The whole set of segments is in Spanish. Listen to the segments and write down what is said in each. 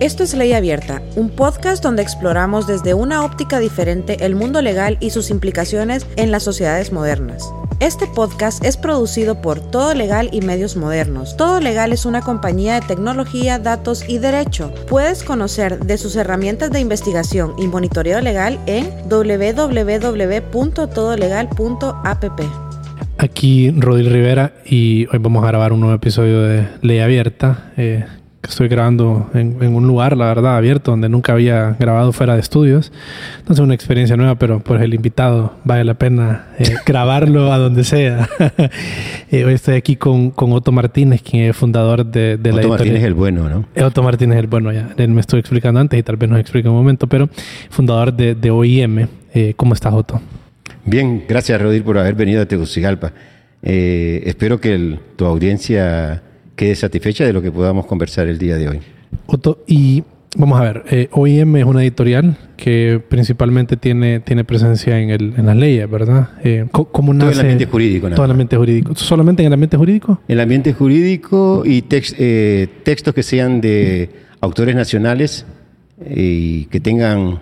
Esto es Ley Abierta, un podcast donde exploramos desde una óptica diferente el mundo legal y sus implicaciones en las sociedades modernas. Este podcast es producido por Todo Legal y Medios Modernos. Todo Legal es una compañía de tecnología, datos y derecho. Puedes conocer de sus herramientas de investigación y monitoreo legal en www.todolegal.app. Aquí Rodil Rivera y hoy vamos a grabar un nuevo episodio de Ley Abierta. Eh, estoy grabando en, un lugar, la verdad, abierto, donde nunca había grabado fuera de estudios. Entonces, una experiencia nueva, pero pues el invitado vale la pena eh, grabarlo a donde sea. Eh, hoy estoy aquí con, con, Otto Martínez, quien es fundador de, de la Otto Martínez es el bueno, ¿no? Eh, Otto Martínez es el bueno, ya. Él me estoy explicando antes y tal vez nos explique un momento, pero fundador de, de OIM. ¿Cómo estás, Otto? Bien, gracias, Rodil, por haber venido a Tegucigalpa. espero que tu audiencia quede satisfecha de lo que podamos conversar el día de hoy. Otto, y vamos a ver, eh, OIM es una editorial que principalmente tiene, tiene presencia en, el, en las leyes, ¿verdad? Eh, ¿Cómo nace? Todo el ambiente jurídico. Todo el ambiente jurídico. ¿Solamente en el ambiente jurídico? El ambiente jurídico y eh, textos que sean de autores nacionales eh, y que tengan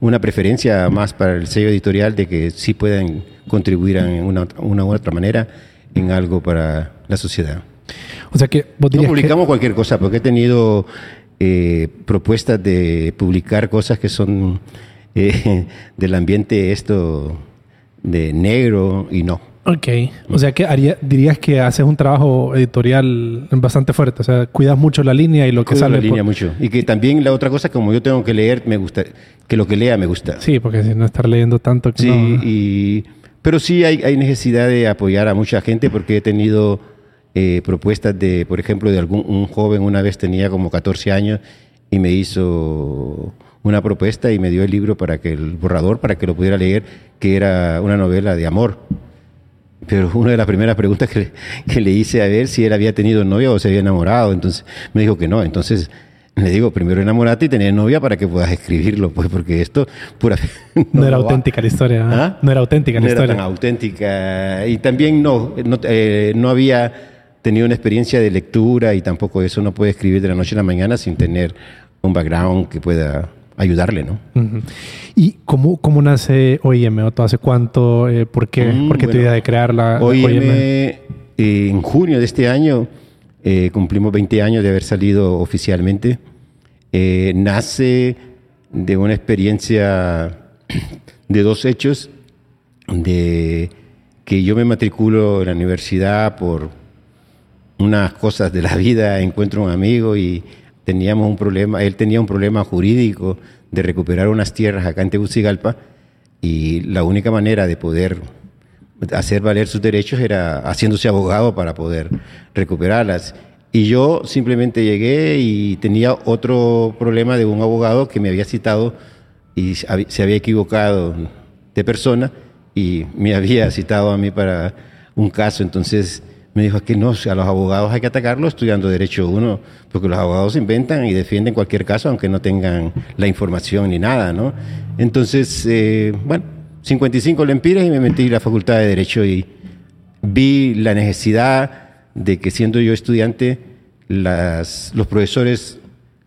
una preferencia más para el sello editorial de que sí puedan contribuir en una, una u otra manera en algo para la sociedad. O sea que no publicamos cualquier cosa, porque he tenido eh, propuestas de publicar cosas que son eh, del ambiente esto de negro y no. Ok, o sea que haría, dirías que haces un trabajo editorial bastante fuerte, o sea, cuidas mucho la línea y lo que Cuido sale. la línea mucho. Y que también la otra cosa, como yo tengo que leer, me gusta, que lo que lea me gusta. Sí, porque si no estar leyendo tanto. sí, y, pero sí hay, hay necesidad de apoyar a mucha gente porque he tenido eh, propuestas de, por ejemplo, de algún un joven una vez tenía como 14 años y me hizo una propuesta y me dio el libro para que el borrador para que lo pudiera leer, que era una novela de amor. Pero una de las primeras preguntas que le, que le hice a ver si él había tenido novia o se había enamorado, entonces me dijo que no. Entonces le digo, primero enamorate y tener novia para que puedas escribirlo, pues porque esto pura no, era auténtica la historia. ¿ah? ¿Ah? No era auténtica la historia. No era tan auténtica. Y también no, no, eh, no había tenido una experiencia de lectura y tampoco eso no puede escribir de la noche a la mañana sin tener un background que pueda ayudarle, ¿no? ¿Y cómo, cómo nace OIM? ¿O ¿Hace cuánto? Eh, ¿Por qué, mm, ¿por qué tu idea de crearla? OIM, eh, en junio de este año eh, cumplimos 20 años de haber salido oficialmente. nace de una experiencia de dos hechos, de que yo me matriculo en la universidad por unas cosas de la vida, encuentro un amigo y teníamos un problema, él tenía un problema jurídico de recuperar unas tierras acá en Tegucigalpa y la única manera de poder hacer valer sus derechos era haciéndose abogado para poder recuperarlas. Y yo simplemente llegué y tenía otro problema de un abogado que me había citado y se había equivocado de persona y me había citado a mí para un caso. Entonces me dijo que no, a los abogados hay que atacarlos estudiando Derecho uno, porque los abogados inventan y defienden cualquier caso aunque no tengan la información ni nada, ¿no? Entonces, eh, bueno, 55 lempiras y me metí en la Facultad de Derecho y vi la necesidad de que siendo yo estudiante, las, los profesores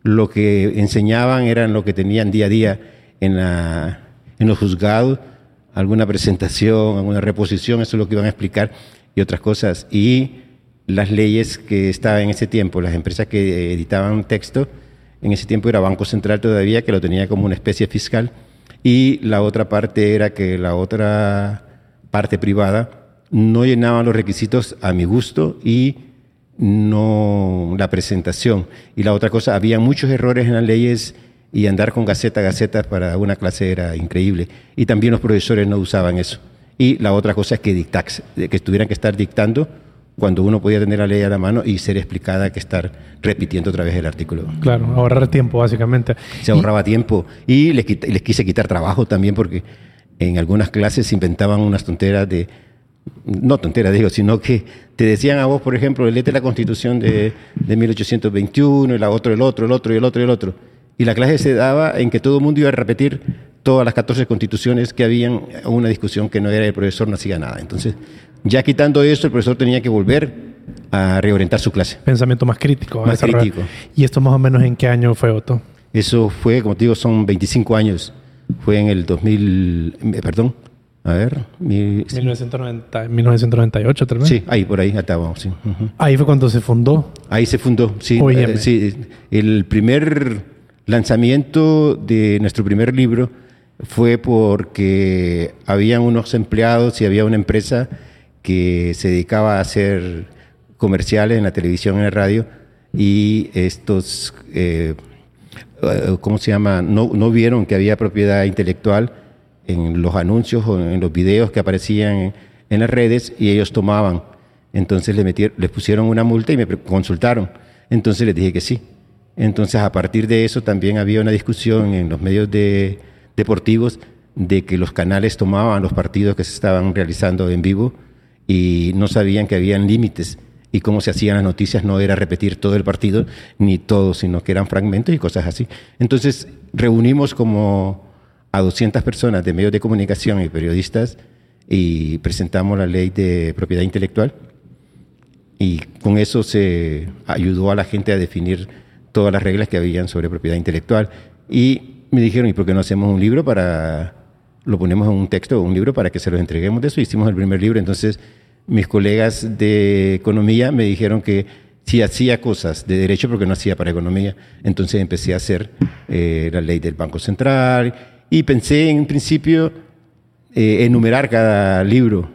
lo que enseñaban eran lo que tenían día a día en, la, en los juzgados, alguna presentación, alguna reposición, eso es lo que iban a explicar y otras cosas. Y las leyes que estaban en ese tiempo, las empresas que editaban texto, en ese tiempo era Banco Central todavía, que lo tenía como una especie fiscal, y la otra parte era que la otra parte privada no llenaban los requisitos a mi gusto y no la presentación. Y la otra cosa, había muchos errores en las leyes y andar con gaceta, gaceta para una clase era increíble. Y también los profesores no usaban eso. Y la otra cosa es que, dictax, que tuvieran que estar dictando cuando uno podía tener la ley a la mano y ser explicada que estar repitiendo otra vez el artículo. Claro, ahorrar tiempo básicamente. Se ahorraba tiempo y les, les quise quitar trabajo también porque en algunas clases inventaban unas tonteras de, no tonteras digo, sino que te decían a vos, por ejemplo, léete la constitución de, de 1821 y la otro, el otro, el otro y el otro y el otro. Y la clase se daba en que todo el mundo iba a repetir todas las 14 constituciones que habían, una discusión que no era el profesor, no hacía nada. Entonces, ya quitando eso, el profesor tenía que volver a reorientar su clase. Pensamiento más crítico. Más crítico. ¿Y esto más o menos en qué año fue, Otto? Eso fue, como te digo, son 25 años. Fue en el 2000, eh, perdón, a ver, mi- 1990, 1998 tal vez. sí, ahí por ahí sí. ujú. Ahí fue cuando se fundó. Ahí se fundó, sí. Eh, sí, el primer lanzamiento de nuestro primer libro fue porque habían unos empleados y había una empresa que se dedicaba a hacer comerciales en la televisión en la radio y estos, eh, ¿cómo se llama? No, no vieron que había propiedad intelectual en los anuncios o en los videos que aparecían en, las redes y ellos tomaban. Entonces le metieron, les pusieron una multa y me consultaron. Entonces les dije que sí. Entonces a partir de eso también había una discusión en los medios de- deportivos de que los canales tomaban los partidos que se estaban realizando en vivo y no sabían que habían límites y cómo se hacían las noticias no era repetir todo el partido ni todo, sino que eran fragmentos y cosas así. Entonces reunimos como a 200 personas de medios de comunicación y periodistas y presentamos la ley de propiedad intelectual y con eso se ayudó a la gente a definir todas las reglas que habían sobre propiedad intelectual y me dijeron, ¿y por qué no hacemos un libro para lo ponemos en un texto o un libro para que se los entreguemos de eso? Hicimos el primer libro, entonces mis colegas de economía me dijeron que si hacía cosas de derecho porque no hacía para economía, entonces empecé a hacer eh, la ley del Banco Central y pensé en principio eh, enumerar cada libro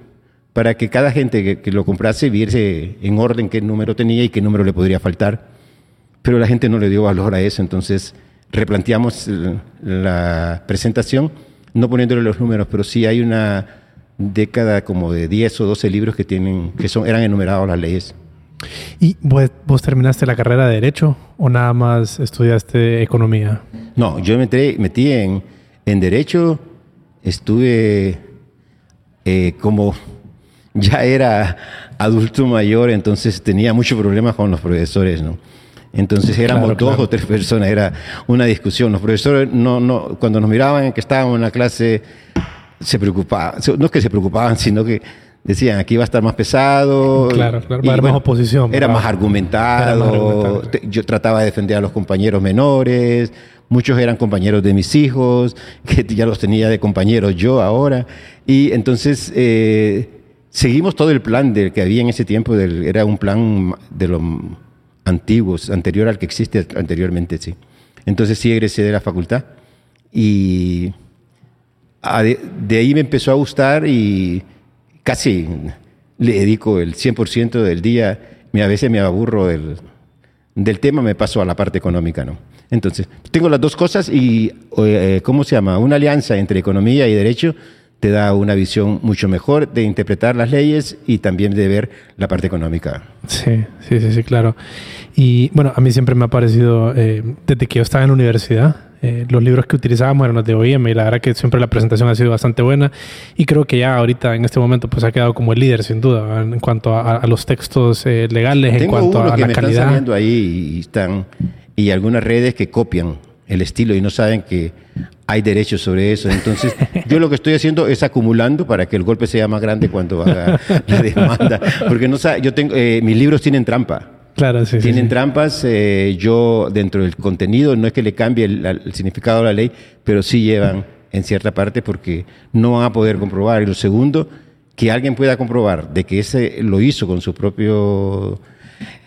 para que cada gente que, que lo comprase viese en orden qué número tenía y qué número le podría faltar. Pero la gente no le dio valor a eso, entonces replanteamos el- la presentación, no poniéndole los números, pero sí hay una década como de 10 o 12 libros que tienen que son eran enumerados las leyes. ¿Y vos, vos terminaste la carrera de Derecho o nada más estudiaste Economía? No, yo me entré- metí en, en Derecho, estuve eh, como ya era adulto mayor, entonces tenía muchos problemas con los profesores, ¿no? Entonces éramos Claro, dos claro. o tres personas, era una discusión. Los profesores, no, no, cuando nos miraban que estábamos en la clase, se preocupaban. No es que se preocupaban, sino que decían, aquí va a estar más pesado. Claro, claro, va Y a haber más oposición, Era más argumentado. Era más argumentado. Te- Yo trataba de defender a los compañeros menores. Muchos eran compañeros de mis hijos, que ya los tenía de compañeros yo ahora. Y entonces eh, seguimos todo el plan del que había en ese tiempo. Del, era un plan de los antiguos, anterior al que existe anteriormente, sí. Entonces sí egresé de la facultad. Y de, ahí me empezó a gustar y casi le dedico el 100% del día. A veces me aburro del, del tema, me paso a la parte económica, ¿no? Entonces, tengo las dos cosas y, eh, ¿cómo se llama? Una alianza entre economía y derecho te da una visión mucho mejor de interpretar las leyes y también de ver la parte económica. Sí, sí, sí, sí, claro. Y bueno, a mí siempre me ha parecido, eh, desde que yo estaba en la universidad, eh, los libros que utilizábamos eran los de OIM y la verdad que siempre la presentación ha sido bastante buena y creo que ya ahorita en este momento pues ha quedado como el líder sin duda en cuanto a, a los textos eh, legales, en Tengo cuanto unos a que la me están calidad. saliendo ahí y están y algunas redes que copian el estilo y no saben que hay derechos sobre eso. Entonces, yo lo que estoy haciendo es acumulando para que el golpe sea más grande cuando haga la demanda, porque no sa- yo tengo eh, mis libros tienen trampa. Claro, sí, sí, Tienen sí. trampas, eh, yo dentro del contenido, no es que le cambie el, el significado de la ley, pero sí llevan en cierta parte porque no van a poder comprobar. Y lo segundo, que alguien pueda comprobar de que ese lo hizo con sus propios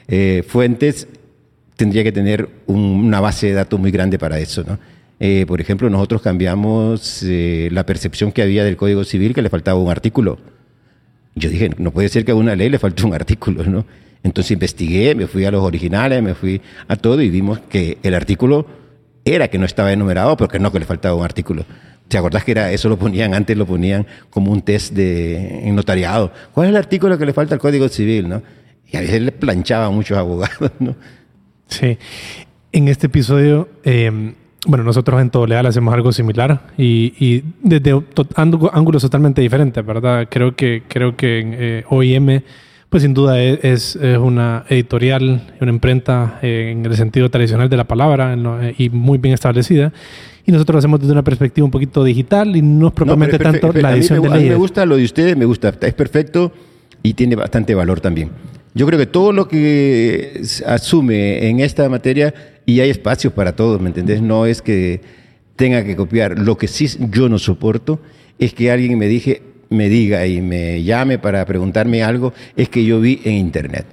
eh, fuentes, tendría que tener un- una base de datos muy grande para eso. ¿no? Eh, por ejemplo, nosotros cambiamos eh, la percepción que había del Código Civil, que le faltaba un artículo. Yo dije, no puede ser que a una ley le falte un artículo, ¿no? Entonces investigué, me fui a los originales, me fui a todo y vimos que el artículo era que no estaba enumerado, pero que no que le faltaba un artículo. ¿Te acordás que era eso lo ponían antes lo ponían como un test de en notariado? ¿Cuál es el artículo que le falta al Código Civil, no? Y a veces le planchaban muchos abogados, ¿no? Sí. En este episodio, eh, bueno, nosotros en Todo Legal hacemos algo similar y, y desde to- ángu- ángulos totalmente diferentes, ¿verdad? Creo que, creo que eh, OIM, pues sin duda es, es- es una editorial, una imprenta eh, en el sentido tradicional de la palabra ¿no? Eh, y muy bien establecida. Y nosotros lo hacemos desde una perspectiva un poquito digital y no es propiamente perfe- tanto la edición me, de a mí me leyes. gusta lo de ustedes, me gusta, es perfecto y tiene bastante valor también. Yo creo que todo lo que asume en esta materia, y hay espacios para todos, ¿me entendés? No es que tenga que copiar. Lo que sí yo no soporto es que alguien me, dije, me diga y me llame para preguntarme algo, es que yo vi en Internet.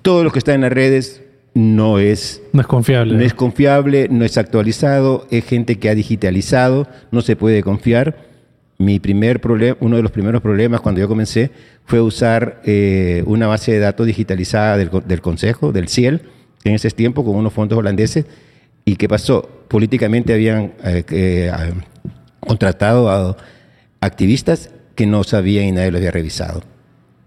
Todo lo que está en las redes no es... No es confiable. No es confiable, no es actualizado, es gente que ha digitalizado, no se puede confiar. Mi primer problema, uno de los primeros problemas cuando yo comencé fue usar eh, una base de datos digitalizada del, del Consejo, del CIEL, en ese tiempo con unos fondos holandeses. ¿Y qué pasó? Políticamente habían eh, eh, contratado a activistas que no sabían y nadie lo había revisado.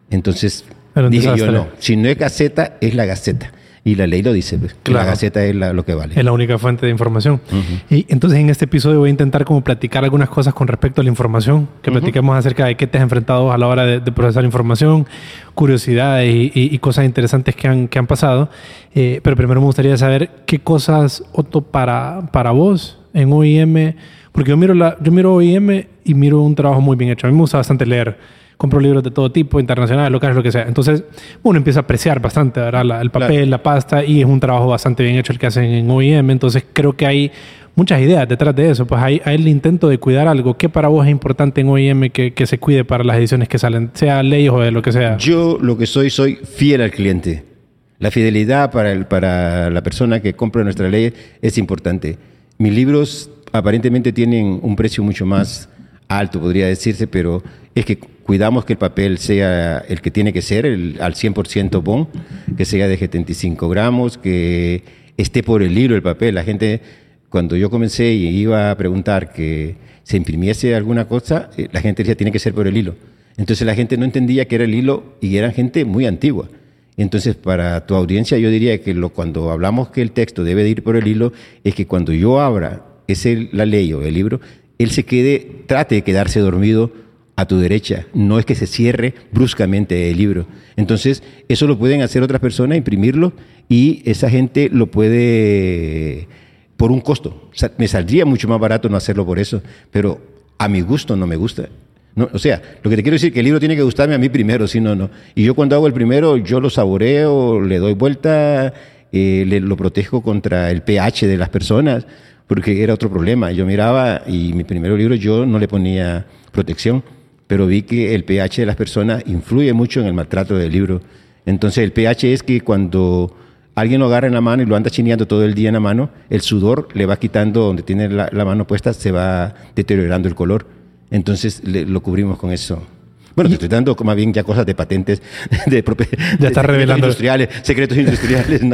Entonces dije yo no, si no es Gaceta, es la Gaceta. Y la ley lo dice, pues, la Gaceta es lo que vale. Es la única fuente de información. Y entonces en este episodio voy a intentar como platicar algunas cosas con respecto a la información, que platiquemos acerca de qué te has enfrentado a la hora de, procesar información, curiosidades y, cosas interesantes que han, que han pasado. Eh, pero primero me gustaría saber qué cosas, Otto, para, para vos en OIM, porque yo miro, la, yo miro OIM y miro un trabajo muy bien hecho. A mí me gusta bastante leer compro libros de todo tipo, internacionales, locales, lo que sea. Entonces, uno empieza a apreciar bastante ¿verdad? el papel, la pasta, y es un trabajo bastante bien hecho el que hacen en OIM. Entonces, creo que hay muchas ideas detrás de eso. Pues hay, hay el intento de cuidar algo. ¿Qué para vos es importante en OIM que, que se cuide para las ediciones que salen, sea leyes o de lo que sea? Yo lo que soy, soy fiel al cliente. La fidelidad para, el, para la persona que compra nuestra ley es importante. Mis libros aparentemente tienen un precio mucho más alto, podría decirse, pero es que cuidamos que el papel sea el que tiene que ser, el, al 100% bon, que sea de 75 gramos, que esté por el hilo el papel. La gente, cuando yo comencé y iba a preguntar que se imprimiese alguna cosa, eh, la gente decía, tiene que ser por el hilo. Entonces la gente no entendía que era el hilo y eran gente muy antigua. Entonces, para tu audiencia, yo diría que cuando hablamos que el texto debe de ir por el hilo, es que cuando yo abra ese, la ley o el libro, él se quede, trate de quedarse dormido a tu derecha, no es que se cierre bruscamente el libro. Entonces, eso lo pueden hacer otras personas, imprimirlo, y esa gente lo puede por un costo. me saldría mucho más barato no hacerlo por eso, pero a mi gusto no me gusta. No, o sea, lo que te quiero decir que el libro tiene que gustarme a mí primero, si no, no. Y yo cuando hago el primero, yo lo saboreo, le doy vuelta, eh, le, lo protejo contra el pH de las personas, porque era otro problema. Yo miraba y mi primer libro yo no le ponía protección pero vi que el pH de las personas influye mucho en el maltrato del libro. Entonces el pH es que cuando alguien lo agarra en la mano y lo anda chineando todo el día en la mano, el sudor le va quitando donde tiene la, mano puesta, se va deteriorando el color. Entonces lo cubrimos con eso. Bueno, te estoy dando más bien ya cosas de patentes, de, ya está revelando industriales, secretos industriales.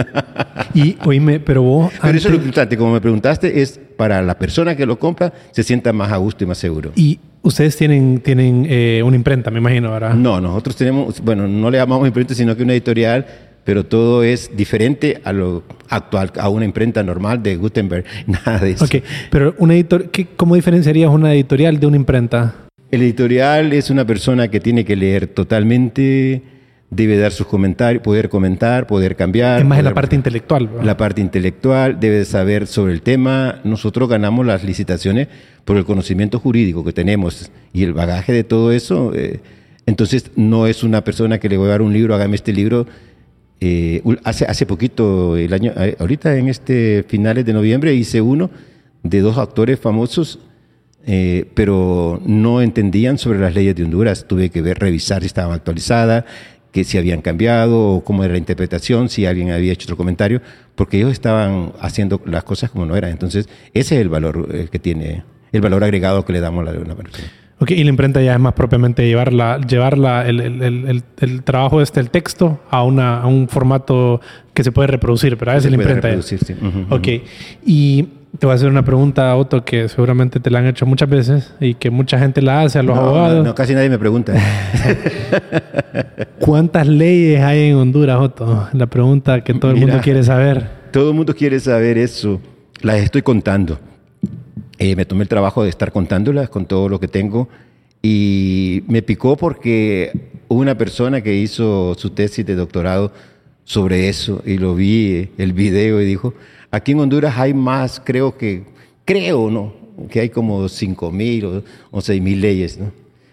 Y oíme, pero vos... Pero eso es lo importante, como me preguntaste, es para la persona que lo compra, se sienta más a gusto y más seguro. Y Ustedes tienen, tienen eh, una imprenta, me imagino, ¿verdad? No, nosotros tenemos, bueno, no le llamamos imprenta, sino que una editorial, pero todo es diferente a lo actual, a una imprenta normal de Gutenberg, nada de eso. Ok, pero una editor, ¿qué, ¿cómo diferenciarías una editorial de una imprenta? El editorial es una persona que tiene que leer totalmente debe dar sus comentarios, poder comentar, poder cambiar. Es más en la parte intelectual. La parte intelectual, debe saber sobre el tema. Nosotros ganamos las licitaciones por el conocimiento jurídico que tenemos y el bagaje de todo eso. Eh, entonces, no es una persona que le voy a dar un libro, hágame este libro. Eh, hace, hace poquito, el año, eh, ahorita en este finales de noviembre, hice uno de dos actores famosos pero no entendían sobre las leyes de Honduras. Tuve que ver, revisar si estaban actualizadas que si habían cambiado o cómo era la interpretación, si alguien había hecho otro comentario, porque ellos estaban haciendo las cosas como no eran. Entonces, ese es el valor eh, que tiene, el valor agregado que le damos a la una persona. Ok, y la imprenta ya es más propiamente llevarla, llevarla el, el, el, trabajo este, el texto, a, una, a un formato que se puede reproducir, pero a veces la imprenta. Reproducir, sí. ok, y te voy a hacer una pregunta, Otto, que seguramente te la han hecho muchas veces y que mucha gente la hace a los abogados. No, casi nadie me pregunta. ¿Cuántas leyes hay en Honduras, Otto? La pregunta que todo el mundo quiere saber. Todo el mundo quiere saber eso. Las estoy contando. Eh, me tomé el trabajo de estar contándolas con todo lo que tengo y me picó porque una persona que hizo su tesis de doctorado sobre eso y lo vi el video y dijo, Aquí en Honduras hay más, creo que, creo, ¿no? Que hay como 5 mil o, o 6 mil leyes, ¿no?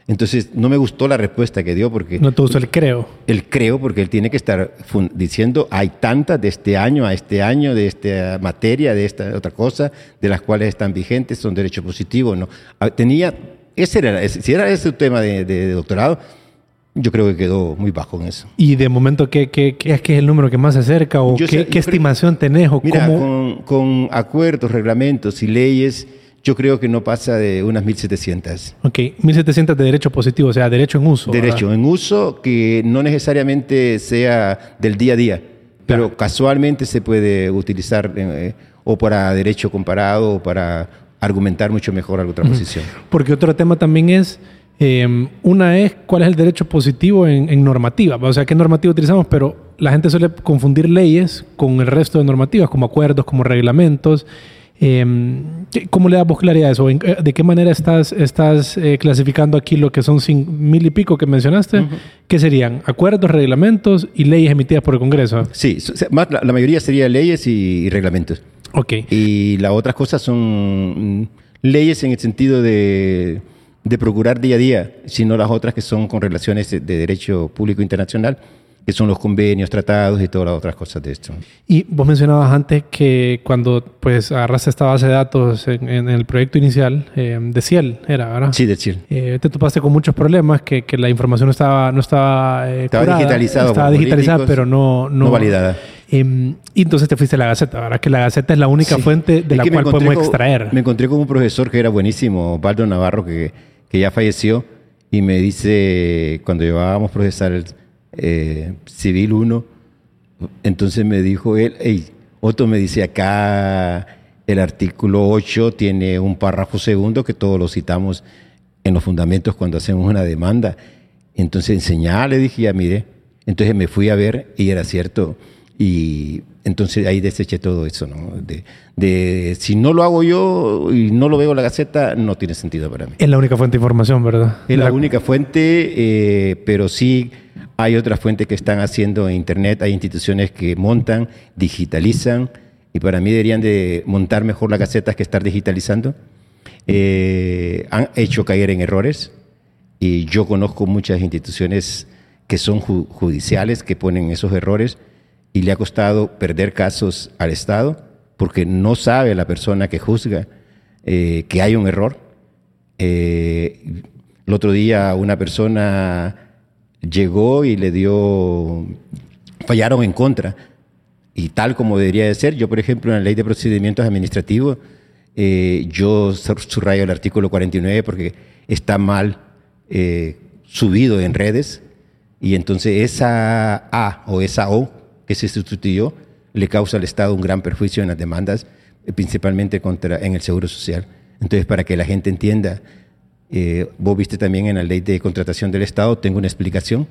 Entonces, no me gustó la respuesta que dio porque... No te gustó el creo. El creo porque él tiene que estar diciendo, hay tantas de este año a este año, de esta materia, de esta otra cosa, de las cuales están vigentes, son derechos positivos. ¿no? Ah, tenía, ese era, si era ese el tema de, doctorado, yo creo que quedó muy bajo en eso. ¿Y de momento qué, qué, qué es, el número que más se acerca? ¿O qué, estimación tenés? O mira, con, con acuerdos, reglamentos y leyes yo creo que no pasa de unas 1.700. Ok, 1.700 de derecho positivo, o sea, derecho en uso. Derecho en uso que no necesariamente sea del día a día, pero casualmente se puede utilizar eh, o para derecho comparado o para argumentar mucho mejor alguna otra posición. Porque otro tema también es, em, una es cuál es el derecho positivo en, en, normativa, o sea, qué normativa utilizamos, pero la gente suele confundir leyes con el resto de normativas, como acuerdos, como reglamentos. Em, ¿Cómo le damos claridad a eso? Eh, ¿De qué manera estás, estás eh, clasificando aquí lo que son mil y pico que mencionaste? ¿Qué serían? ¿Acuerdos, reglamentos y leyes emitidas por el Congreso? Sí, más, la, mayoría serían leyes y, reglamentos. Ok. Y las otras cosas son mm, leyes en el sentido de, de procurar día a día, sino las otras que son con relaciones de derecho público internacional que son los convenios, tratados y todas las otras cosas de esto. Y vos mencionabas antes que cuando pues agarraste esta base de datos en, el proyecto inicial eh, de Ciel, ¿era, verdad? Sí, de Ciel. Eh, te topaste con muchos problemas, que, que la información no estaba... No estaba eh, estaba digitalizada. Estaba digitalizada, pero no... No, validada. Em, y entonces te fuiste a la Gaceta, ¿verdad? Que la Gaceta es la única fuente de la cual podemos extraer. Me encontré con un profesor que era buenísimo, Baldo Navarro, que, que ya falleció, y me dice, cuando llevábamos procesar el eh, Civil 1. Entonces me dijo él, hey, otro me dice acá el artículo 8 tiene un párrafo segundo que todos lo citamos en los fundamentos cuando hacemos una demanda. Entonces enseñá, le dije, ya mire. Entonces me fui a ver y era cierto. Y entonces ahí deseché todo eso, ¿no? De, si no lo hago yo y no lo veo en la Gaceta, no tiene sentido para mí. Es la única fuente de información, ¿verdad? Es la, única fuente, eh, pero sí hay otras fuentes que están haciendo en Internet, hay instituciones que montan, digitalizan, y para mí deberían de montar mejor las gacetas que estar digitalizando. Eh, han hecho caer en errores, y yo conozco muchas instituciones que son judiciales que ponen esos errores, y le ha costado perder casos al Estado, porque no sabe la persona que juzga eh, que hay un error. Eh, el otro día una persona llegó y le dio, fallaron en contra. Y tal como debería de ser, yo por ejemplo en la ley de procedimientos administrativos, eh, yo subrayo el artículo 49 porque está mal subido en redes y entonces esa A o esa O que se sustituyó le causa al Estado un gran perjuicio en las demandas, eh, principalmente contra, en el Seguro Social. Entonces, para que la gente entienda eh, vos viste también en la ley de contratación del Estado, tengo una explicación.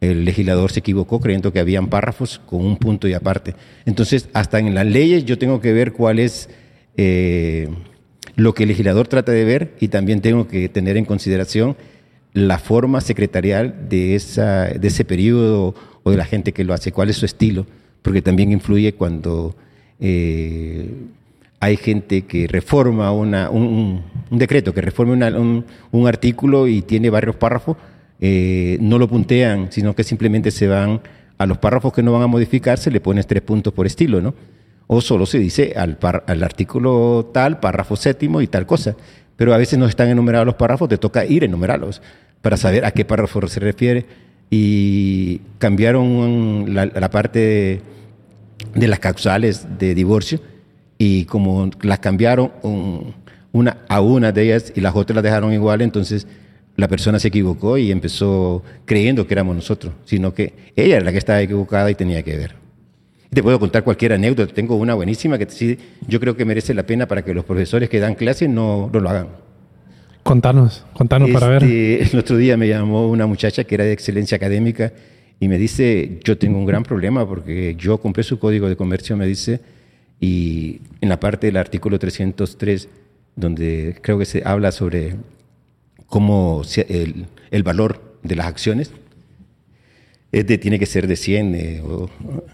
El legislador se equivocó creyendo que habían párrafos con un punto y aparte. Entonces, hasta en las leyes yo tengo que ver cuál es eh, lo que el legislador trata de ver y también tengo que tener en consideración la forma secretarial de, esa, de ese periodo o de la gente que lo hace, cuál es su estilo, porque también influye cuando eh, hay gente que reforma una, un, decreto, que reforma un, artículo y tiene varios párrafos, eh, no lo puntean, sino que simplemente se van a los párrafos que no van a modificar, se le pones tres puntos por estilo, ¿no? O solo se dice al, al artículo tal, párrafo séptimo y tal cosa. Pero a veces no están enumerados los párrafos, te toca ir a enumerarlos para saber a qué párrafo se refiere. Y cambiaron la, parte de las causales de divorcio y como las cambiaron una a una de ellas y las otras las dejaron igual, entonces la persona se equivocó y empezó creyendo que éramos nosotros, sino que ella era la que estaba equivocada y tenía que ver. Te puedo contar cualquier anécdota, tengo una buenísima que sí, yo creo que merece la pena para que los profesores que dan clases no, no lo hagan. Contanos, contanos para ver. Este, el otro día me llamó una muchacha que era de excelencia académica y me dice, yo tengo un gran problema porque yo compré su código de comercio, me dice, y en la parte del artículo 303, donde creo que se habla sobre cómo el, el valor de las acciones, es de, tiene que ser de 100 eh, o,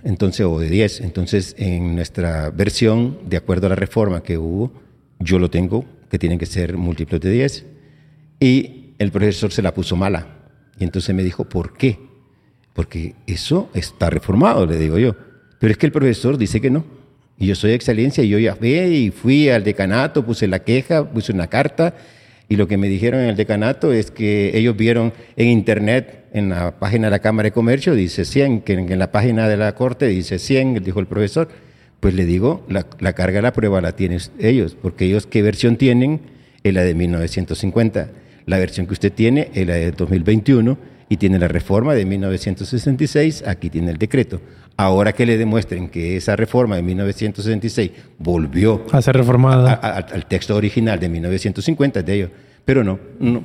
entonces, o de 10. Entonces, en nuestra versión, de acuerdo a la reforma que hubo, yo lo tengo, que tienen que ser múltiplos de 10. Y el profesor se la puso mala. Y entonces me dijo, ¿por qué? Porque eso está reformado, le digo yo. Pero es que el profesor dice que no. Y yo soy excelencia y yo ya fui y fui al decanato, puse la queja, puse una carta y lo que me dijeron en el decanato es que ellos vieron en internet, en la página de la Cámara de Comercio, dice 100, que en la página de la Corte dice 100, dijo el profesor. Pues le digo, la, la carga de la prueba la tienen ellos, porque ellos qué versión tienen es la de 1950. La versión que usted tiene es la de 2021 y tiene la reforma de 1966, aquí tiene el decreto. Ahora que le demuestren que esa reforma de 1966 volvió a ser reformada al texto original de 1950 de ellos, pero no, no.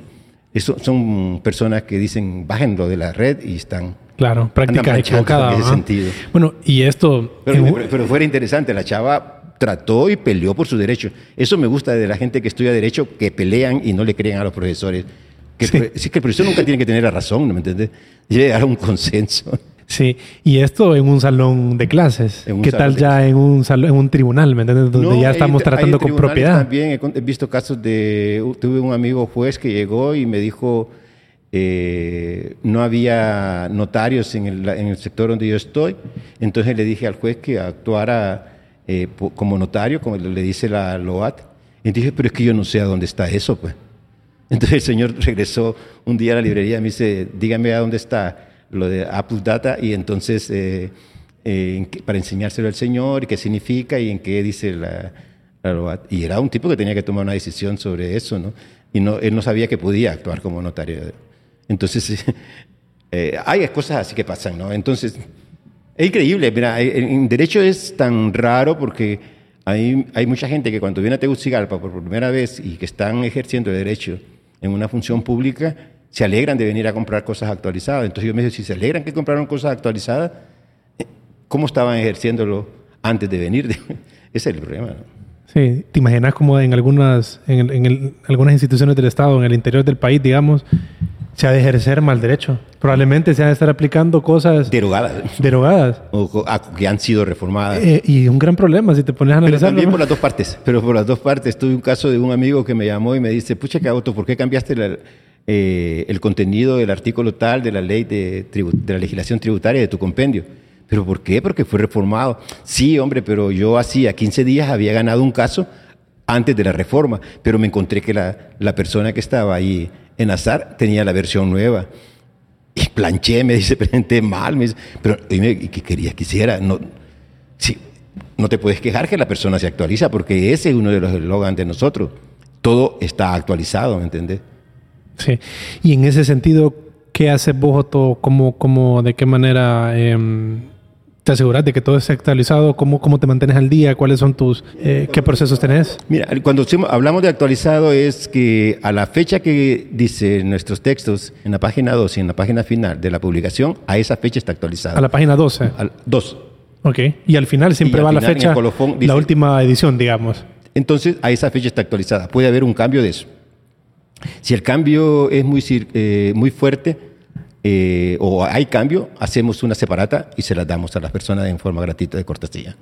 Eso son personas que dicen bájenlo de la red y están Claro, práctica equivocada. En ese sentido. Bueno, y esto. Pero, pero, fuera interesante, la chava trató y peleó por su derecho. Eso me gusta de la gente que estudia derecho, que pelean y no le creen a los profesores. Que, sí. es que el profesor nunca tiene que tener la razón, ¿no me entiendes? Llegar a un consenso. Sí, y esto en un salón de clases. ¿Qué tal ya en un salón, en un tribunal, ¿me entiendes? Donde ya estamos tratando con propiedad. También he visto casos de. Tuve un amigo juez que llegó y me dijo. Eh, no había notarios en el, en el, sector donde yo estoy, entonces le dije al juez que actuara eh, como notario, como le dice la LOAT, y dije, pero es que yo no sé a dónde está eso, pues. Entonces el señor regresó un día a la librería y me dice, dígame a dónde está lo de Apple Data y entonces eh, eh, para enseñárselo al señor y qué significa y en qué dice la, la, Y era un tipo que tenía que tomar una decisión sobre eso, ¿no? Y no, él no sabía que podía actuar como notario. Entonces, eh, hay cosas así que pasan, ¿no? Entonces, es increíble. Mira, en derecho es tan raro porque hay, hay mucha gente que cuando viene a Tegucigalpa por primera vez y que están ejerciendo el derecho en una función pública, se alegran de venir a comprar cosas actualizadas. Entonces yo me digo, si se alegran que compraron cosas actualizadas, ¿cómo estaban ejerciéndolo antes de venir? Ese es el problema. ¿no? Sí, te imaginas como en algunas, en, en el, algunas instituciones del Estado, en el interior del país, digamos, se ha de ejercer mal derecho. Probablemente se han de estar aplicando cosas... Derogadas. Derogadas. O que han sido reformadas. Eh, y un gran problema si te pones a analizarlo. Pero también por las dos partes. Pero por las dos partes. Tuve un caso de un amigo que me llamó y me dice, pucha, Auto, ¿por qué cambiaste la, eh, el contenido del artículo tal de la ley de, de la legislación tributaria de tu compendio. ¿Pero por qué? Porque fue reformado. Sí, hombre, pero yo hacía 15 días había ganado un caso antes de la reforma, pero me encontré que la, la persona que estaba ahí en azar tenía la versión nueva. Y planché, me dice, presenté mal, me dice, pero dime, ¿qué querías que? No, sí, no te puedes quejar que la persona se actualiza, porque ese es uno de los eslogans de nosotros. Todo está actualizado, ¿me entiendes? Sí. Y en ese sentido, ¿qué haces vos, Otto? ¿Cómo, cómo, de qué manera eh, te aseguras de que todo esté actualizado? ¿Cómo, cómo te mantienes al día? ¿Cuáles son tus, eh, qué procesos tenés? Mira, cuando hablamos de actualizado es que a la fecha que dice nuestros textos en la página 2 y en la página final de la publicación, a esa fecha está actualizado. A la página 12. Al 2. Ok. Y al final siempre va la fecha, dice, la última edición, digamos. Entonces, a esa fecha está actualizada. Puede haber un cambio de eso. Si el cambio es muy, eh, muy fuerte eh, o hay cambio, hacemos una separata y se la damos a las personas en forma gratuita de cortesía.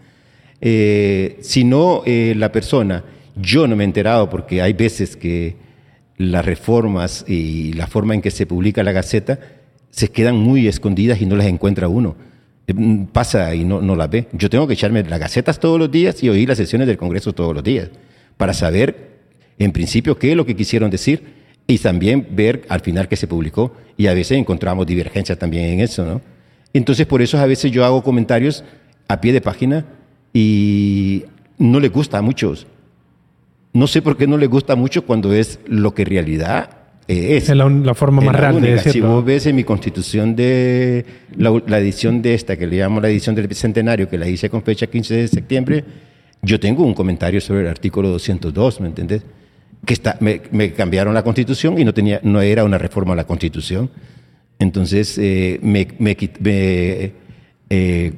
Eh, si no, eh, la persona, yo no me he enterado porque hay veces que las reformas y la forma en que se publica la Gaceta se quedan muy escondidas y no las encuentra uno. Eh, Pasa y no, no las ve. Yo tengo que echarme las Gacetas todos los días y oír las sesiones del Congreso todos los días para saber en principio qué es lo que quisieron decir y también ver al final qué se publicó. Y a veces encontramos divergencias también en eso, ¿no? Entonces, por eso a veces yo hago comentarios a pie de página y no le gusta a muchos. No sé por qué no le gusta mucho cuando es lo que realidad es. Es la, la forma más real de decirlo. Si vos ves en mi constitución de la, la, edición de esta, que le llamo la edición del Bicentenario, que la hice con fecha 15 de septiembre, yo tengo un comentario sobre el artículo 202, ¿me entendés? Que está, me, me cambiaron la constitución y no, tenía, no era una reforma a la constitución. Entonces eh, me, me, me eh,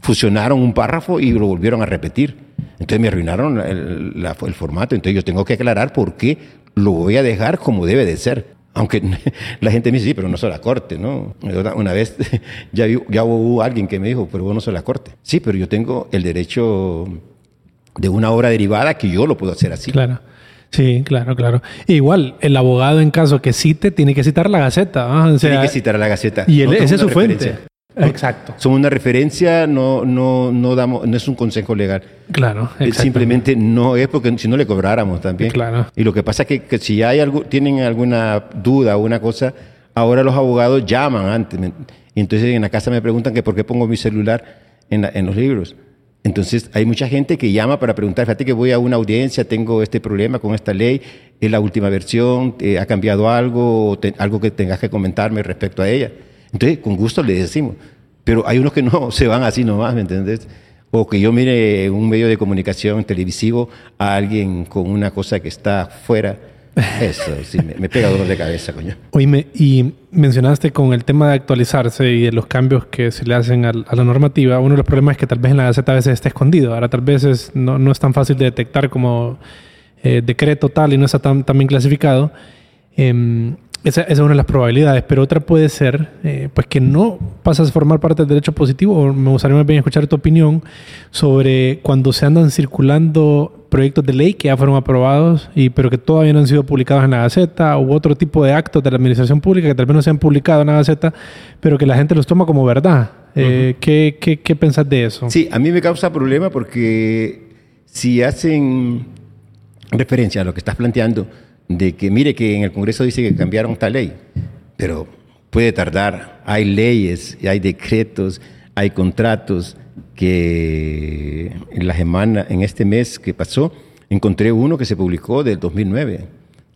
fusionaron un párrafo y lo volvieron a repetir. Entonces me arruinaron el, la, el, formato. Entonces yo tengo que aclarar por qué lo voy a dejar como debe de ser. Aunque la gente me dice, sí, pero no soy la corte, ¿no? Una vez ya, ya hubo alguien que me dijo, pero vos no sos la corte. Sí, pero yo tengo el derecho de una obra derivada que yo lo puedo hacer así. Claro. Sí, claro, claro. igual, el abogado en caso que cite, tiene que citar la Gaceta. ¿ah? tiene que citar a la Gaceta. Y él, esa es su fuente. Exacto. Son una referencia, no, no, no, damos, no es un consejo legal. Claro. Simplemente no es porque si no le cobráramos también. Claro. Y lo que pasa es que, si hay algo, tienen alguna duda o una cosa, ahora los abogados llaman antes. Y entonces en la casa me preguntan que por qué pongo mi celular en, en los libros. Entonces hay mucha gente que llama para preguntar, fíjate que voy a una audiencia, tengo este problema con esta ley, es la última versión, eh, ha cambiado algo, algo que tengas que comentarme respecto a ella. Entonces, con gusto le decimos. Pero hay unos que no se van así nomás, ¿me entiendes? O que yo mire un medio de comunicación televisivo a alguien con una cosa que está fuera eso sí, me, pega dolor de cabeza, coño. Oíme, y mencionaste con el tema de actualizarse y de los cambios que se le hacen a, la normativa, uno de los problemas es que tal vez en la Gaceta a veces está escondido. Ahora tal vez no, no, es tan fácil de detectar como eh, decreto tal y no está tan, bien clasificado. Em, esa, es una de las probabilidades, pero otra puede ser eh, pues que no pasas a formar parte del derecho positivo. me gustaría más bien escuchar tu opinión sobre cuando se andan circulando proyectos de ley que ya fueron aprobados, y, pero que todavía no han sido publicados en la Gaceta, u otro tipo de actos de la administración pública que tal vez no se han publicado en la Gaceta, pero que la gente los toma como verdad. Eh, ¿qué, qué, qué pensás de eso? Sí, a mí me causa problema porque si hacen referencia a lo que estás planteando, de que mire que en el Congreso dice que cambiaron tal ley, pero puede tardar. Hay leyes, hay decretos, hay contratos que en la semana, en este mes que pasó, encontré uno que se publicó del 2009,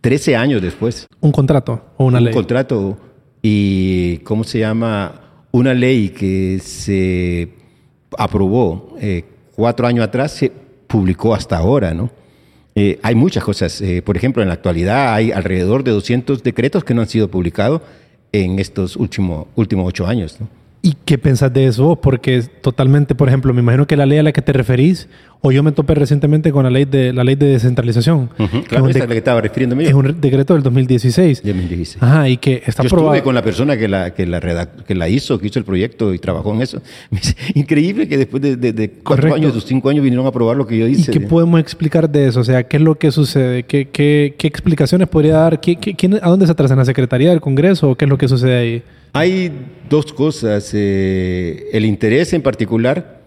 13 años después. ¿Un contrato o una ley? Un contrato y, ¿cómo se llama? Una ley que se aprobó eh, cuatro años atrás, se publicó hasta ahora, ¿no? Eh, hay muchas cosas. Eh, por ejemplo, en la actualidad hay alrededor de 200 decretos que no han sido publicados en estos últimos, últimos ocho años. ¿no? ¿Y qué pensás de eso? Porque totalmente, por ejemplo, me imagino que la ley a la que te referís, o yo me topé recientemente con la ley de la ley de descentralización. claro, es, la que estaba refiriéndome Es un decreto del 2016. 2016. Ajá, y que está yo estuve con la persona que la, que, la que la hizo, que hizo el proyecto y trabajó en eso. Increíble que después de, de, cuatro años o cinco años vinieron a probar lo que yo hice. ¿Y qué podemos explicar de eso? O sea, ¿qué es lo que sucede? ¿Qué, qué, qué explicaciones podría dar? ¿Qué, quién, ¿A dónde se atrasa? ¿En la Secretaría del Congreso o qué es lo que sucede ahí? Hay dos cosas. Eh, el interés en particular,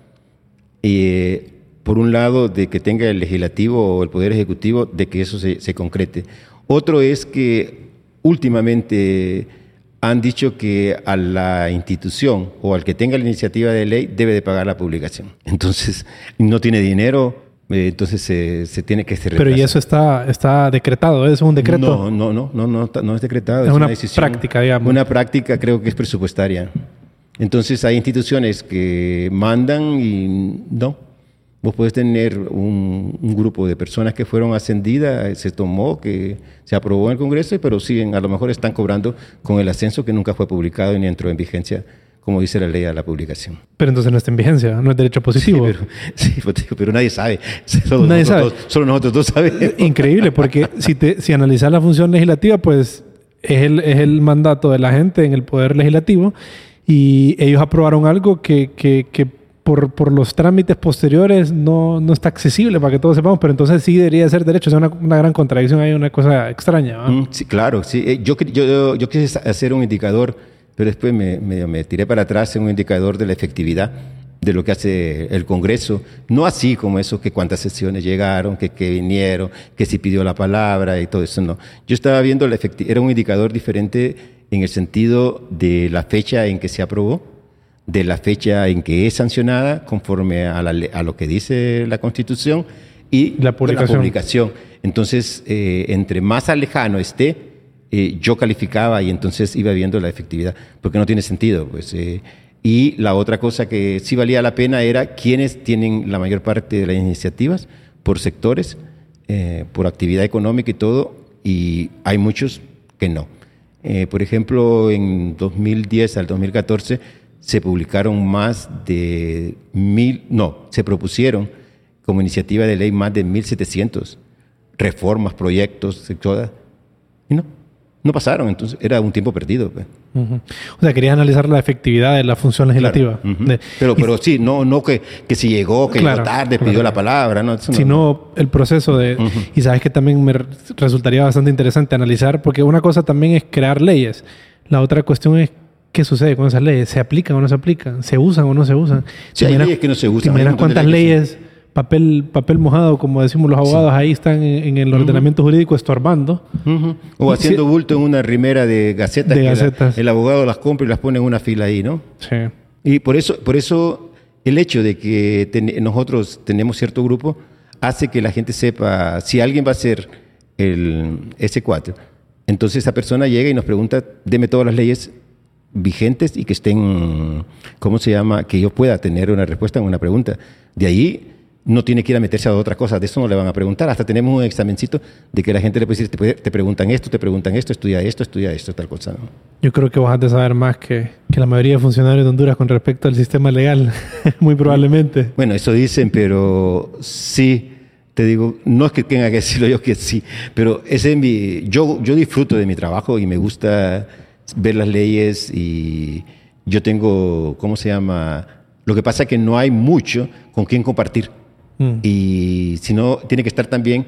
eh, por un lado, de que tenga el legislativo o el Poder Ejecutivo, de que eso se, concrete. Otro es que últimamente han dicho que a la institución o al que tenga la iniciativa de ley debe de pagar la publicación. Entonces, no tiene dinero, entonces se, tiene que ser Pero y eso está, está decretado, ¿es un decreto? No, no, no, no, no, no es decretado. Es, una, práctica, digamos. Una práctica creo que es presupuestaria. Entonces hay instituciones que mandan y no. Vos puedes tener un, grupo de personas que fueron ascendidas, se tomó, que se aprobó en el Congreso, pero siguen, a lo mejor están cobrando con el ascenso que nunca fue publicado ni entró en vigencia como dice la ley a la publicación. Pero entonces no está en vigencia, no es derecho positivo. Sí, pero, pero nadie sabe. Solo, nadie nosotros, sabe. solo nosotros dos sabemos. Increíble, porque si, te, si analizas la función legislativa, pues es el, es el mandato de la gente en el poder legislativo y ellos aprobaron algo que, que, que por, por, los trámites posteriores no, no, está accesible para que todos sepamos, pero entonces sí debería ser derecho. Es una, una, gran contradicción, hay una cosa extraña. Mm, sí, claro. Sí. Eh, yo, yo, yo quise hacer un indicador pero después me, me, tiré para atrás en un indicador de la efectividad de lo que hace el Congreso, no así como eso, que cuántas sesiones llegaron, que, que vinieron, que si pidió la palabra y todo eso, no. Yo estaba viendo la efectividad, era un indicador diferente en el sentido de la fecha en que se aprobó, de la fecha en que es sancionada conforme a, la, a lo que dice la Constitución y la publicación. Entonces, eh, entre más alejano esté, eh, yo calificaba y entonces iba viendo la efectividad, porque no tiene sentido. Pues, eh, y la otra cosa que sí valía la pena era quiénes tienen la mayor parte de las iniciativas por sectores, eh, por actividad económica y todo, y hay muchos que no. por ejemplo, en 2010 al 2014 se publicaron más de mil, no, se propusieron como iniciativa de ley más de 1.700 reformas, proyectos, todas, y no, no pasaron, entonces era un tiempo perdido. Pues. O sea, querías analizar la efectividad de la función legislativa. pero, pero sí, no, no que, que si llegó, que llegó tarde, pidió la palabra, ¿no? Sino el proceso de... Y sabes que también me resultaría bastante interesante analizar, porque una cosa también es crear leyes. La otra cuestión es qué sucede con esas leyes. ¿Se aplican o no se aplican? ¿Se usan o no se usan? Sí, hay leyes que no se usan. cuántas leyes papel, papel mojado, como decimos los abogados, ahí están en, el ordenamiento jurídico estorbando. O haciendo bulto en una rimera de gacetas. el abogado las compra y las pone en una fila ahí, ¿no? Sí. Y por eso, por eso el hecho de que nosotros tenemos cierto grupo hace que la gente sepa si alguien va a ser el S4. Entonces esa persona llega y nos pregunta, deme todas las leyes vigentes y que estén, ¿cómo se llama? Que yo pueda tener una respuesta en una pregunta. De ahí no tiene que ir a meterse a otra cosa, de eso no le van a preguntar. Hasta tenemos un examencito de que la gente le puede decir, te, preguntan esto, te preguntan esto, estudia esto, estudia esto, tal cosa. Yo creo que vas a saber más que, que, la mayoría de funcionarios de Honduras con respecto al sistema legal, muy probablemente. Bueno, eso dicen, pero sí, te digo, no es que tenga que decirlo yo que sí, pero ese es mi, yo, yo disfruto de mi trabajo y me gusta ver las leyes y yo tengo, ¿cómo se llama? Lo que pasa es que no hay mucho con quien compartir. Mm. Y si no, tiene que estar también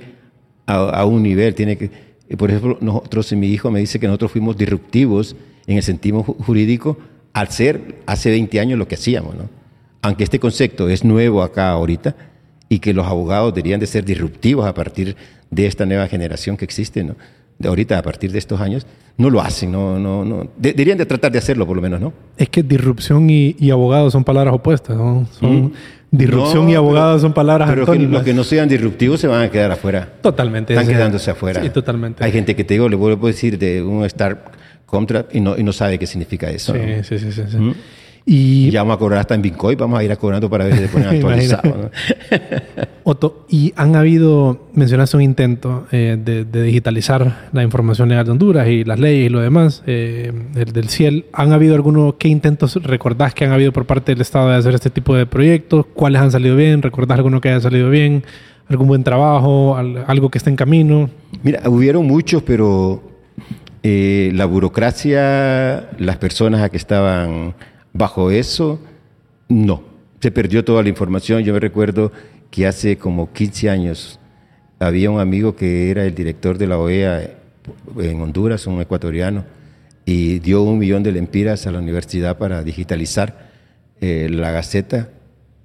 a, un nivel. Tiene que, por ejemplo, nosotros, mi hijo me dice que nosotros fuimos disruptivos en el sentido jurídico al ser hace 20 años lo que hacíamos. ¿no? Aunque este concepto es nuevo acá ahorita y que los abogados deberían de ser disruptivos a partir de esta nueva generación que existe, ¿no? de ahorita a partir de estos años, no lo hacen, no, no, no. deberían de tratar de hacerlo por lo menos, ¿no? Es que disrupción y, y abogado son palabras opuestas, ¿no? Son, mm. Disrupción y abogado son palabras pero que los que no sean disruptivos se van a quedar afuera. Totalmente. Están quedándose afuera. Sí, totalmente. Hay gente que te digo, le vuelvo a decir de un Star Contract y no, y no sabe qué significa eso. Sí, sí, sí, sí. ¿Mm? Y ya vamos a cobrar hasta en Bitcoin, vamos a ir a cobrando para ver si se ponen actualizados. Otto, y han habido, mencionaste un intento eh, de, digitalizar la información legal de Honduras y las leyes y lo demás eh, del, CIEL. ¿Han habido algunos, qué intentos recordás que han habido por parte del Estado de hacer este tipo de proyectos? ¿Cuáles han salido bien? ¿Recordás alguno que haya salido bien? ¿Algún buen trabajo? ¿Algo que esté en camino? Mira, hubieron muchos, pero eh, la burocracia, las personas a que estaban Bajo eso, no. Se perdió toda la información. Yo me recuerdo que hace como 15 años había un amigo que era el director de la OEA en Honduras, un ecuatoriano, y dio un millón de lempiras a la universidad para digitalizar eh, la Gaceta.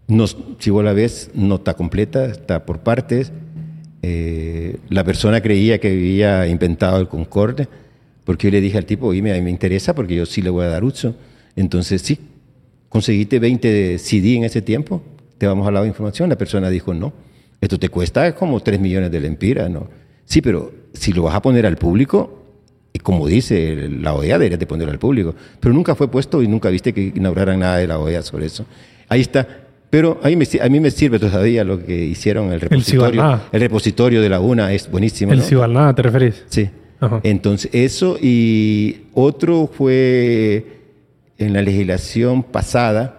No, si vos la ves, no está completa, está por partes. Eh, la persona creía que había inventado el Concorde, porque yo le dije al tipo, oye, me, interesa porque yo sí le voy a dar uso. Entonces, sí, conseguiste 20 CD en ese tiempo, te vamos a dar la información. La persona dijo, no, esto te cuesta como 3 millones de lempiras, ¿no? Sí, pero si lo vas a poner al público, y como dice la OEA, deberías de ponerlo al público. Pero nunca fue puesto y nunca viste que inauguraran nada de la OEA sobre eso. Ahí está. Pero a mí me, a mí me sirve todavía lo que hicieron el repositorio. El, repositorio de la UNA es buenísimo. ¿El ¿no? te referís? Sí. Entonces, eso y otro fue en la legislación pasada,